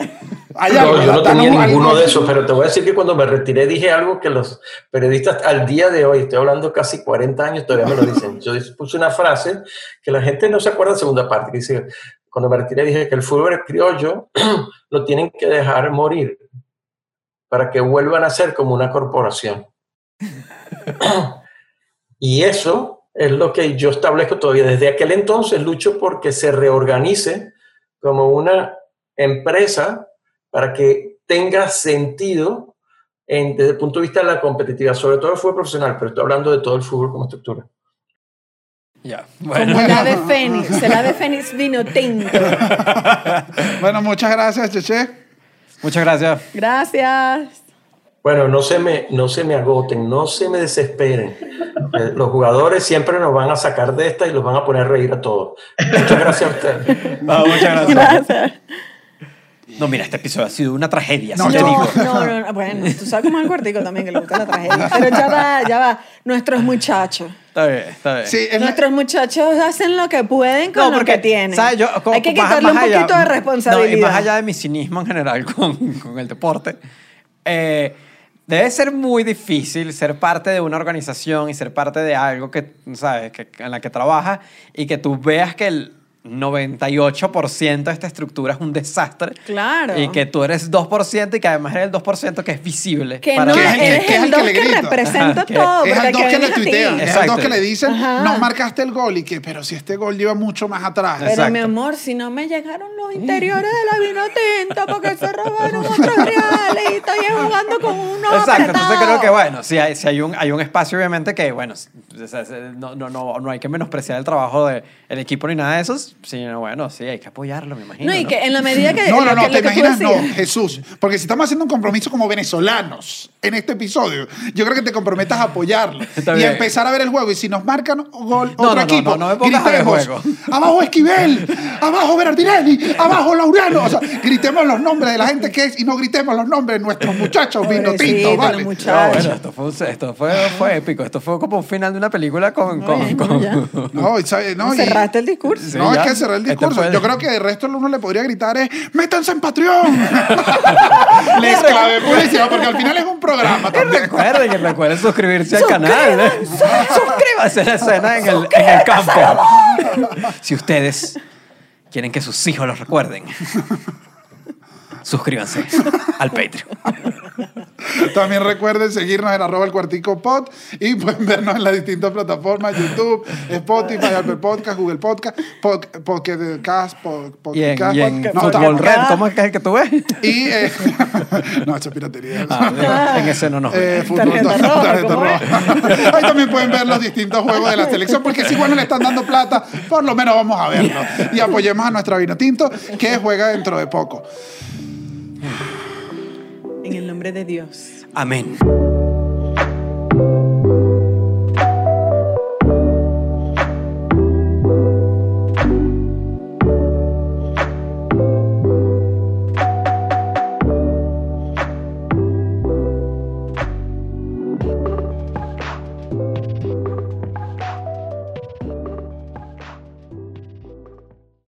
no, yo no tenía ninguno de esos, pero te voy a decir que cuando me retiré dije algo que los periodistas al día de hoy, estoy hablando casi 40 años, todavía me lo dicen. Yo puse una frase que la gente no se acuerda de segunda parte, que dice, cuando me retiré dije que el fútbol criollo lo tienen que dejar morir para que vuelvan a ser como una corporación. y eso es lo que yo establezco todavía. Desde aquel entonces lucho porque se reorganice como una empresa para que tenga sentido desde el punto de vista de la competitividad, sobre todo el fútbol profesional, pero estoy hablando de todo el fútbol como estructura. Ya. Como Bueno. el ave fénix, el ave fénix vino tinto. Bueno, muchas gracias, Cheche. Muchas gracias. Gracias. Bueno, no se me, no se me agoten, no se me desesperen. Eh, Los jugadores siempre nos van a sacar de esta y los van a poner a reír a todos. Muchas gracias a ustedes. No, muchas gracias. Gracias. No, mira, este episodio ha sido una tragedia, No, te no, digo. No, no, no. Bueno, tú sabes cómo es el cuartico también, que le gusta la tragedia. Pero ya va, ya va. Nuestros muchachos. Está bien, está bien. Sí, es la- Nuestros muchachos hacen lo que pueden con No, lo porque, que tienen. ¿sabes? Yo, como- Hay que más- quitarle más un allá- poquito de No, responsabilidad. y más allá de mi cinismo en general con, con el deporte, eh, debe ser muy difícil ser parte de una organización y ser parte de algo que, ¿sabes? Que, en la que trabajas y que tú veas que el 98% de esta estructura es un desastre. Claro. Y que tú eres 2% y que además eres el 2% que es visible. Que para no, Que la es el que- eres que es el el que dos le que, grita. representa Ajá, que todo. Es porque al dos aquí que le tuitean, es Exacto. dos que le dicen, Ajá. no marcaste el gol y que, pero si este gol lleva mucho más atrás. Pero Exacto. mi amor, si no me llegaron los interiores de la vino tinto porque se robaron otros reales y estoy jugando con uno Exacto, entonces creo que bueno, si hay, si hay, un, hay un espacio obviamente que, bueno, no, no, no, no hay que menospreciar el trabajo del equipo ni nada de sino bueno, sí, hay que apoyarlo, me imagino. No, y ¿no? que en la medida que... No, no, no, que- te imaginas, no. Jesús. Porque si estamos haciendo un compromiso como venezolanos en este episodio, yo creo que te comprometas a apoyarlo Está y bien. a empezar a ver el juego. Y si nos marcan gol No, otro no, equipo, no, no me pongas a ver gritemos, juego. abajo Esquivel, abajo Berardinelli, abajo Laureano. O sea, gritemos los nombres de la gente que es y no gritemos los nombres de nuestros muchachos vino tinto, ¿vale? Muchachos. bueno, esto, fue, un- esto fue, fue épico. Esto fue como un final de una película con. con. No, y sabe- no, y- Cerraste el discurso. Sí, no, es que cerré el Este discurso. Yo creo que el resto uno le podría gritar es ¡Métanse en Patreon! Les clave publicidad, porque al final es un programa Y también. recuerden, y recuerden suscribirse al canal. ¿eh? Suscríbanse a la escena en el, en el campo. Si ustedes quieren que sus hijos los recuerden, suscríbanse al Patreon. También recuerden seguirnos en arroba el cuartico pod y pueden vernos en las distintas plataformas, YouTube, Spotify, Apple Podcast, Google Podcast, Pod- Pocket Cast, Pod- Y en, Podcast. y en No, Fútbol está- Red, ¿cómo es que es el que tú ves? Y, eh, no, eso es piratería. Ah, en ese no nos Eh, fútbol, no, roja, ¿cómo es? roja. Ahí también pueden ver los distintos juegos de la selección, porque si bueno le están dando plata, por lo menos vamos a verlo. Y apoyemos a nuestra vino tinto, que juega dentro de poco. En el nombre de Dios. Amén.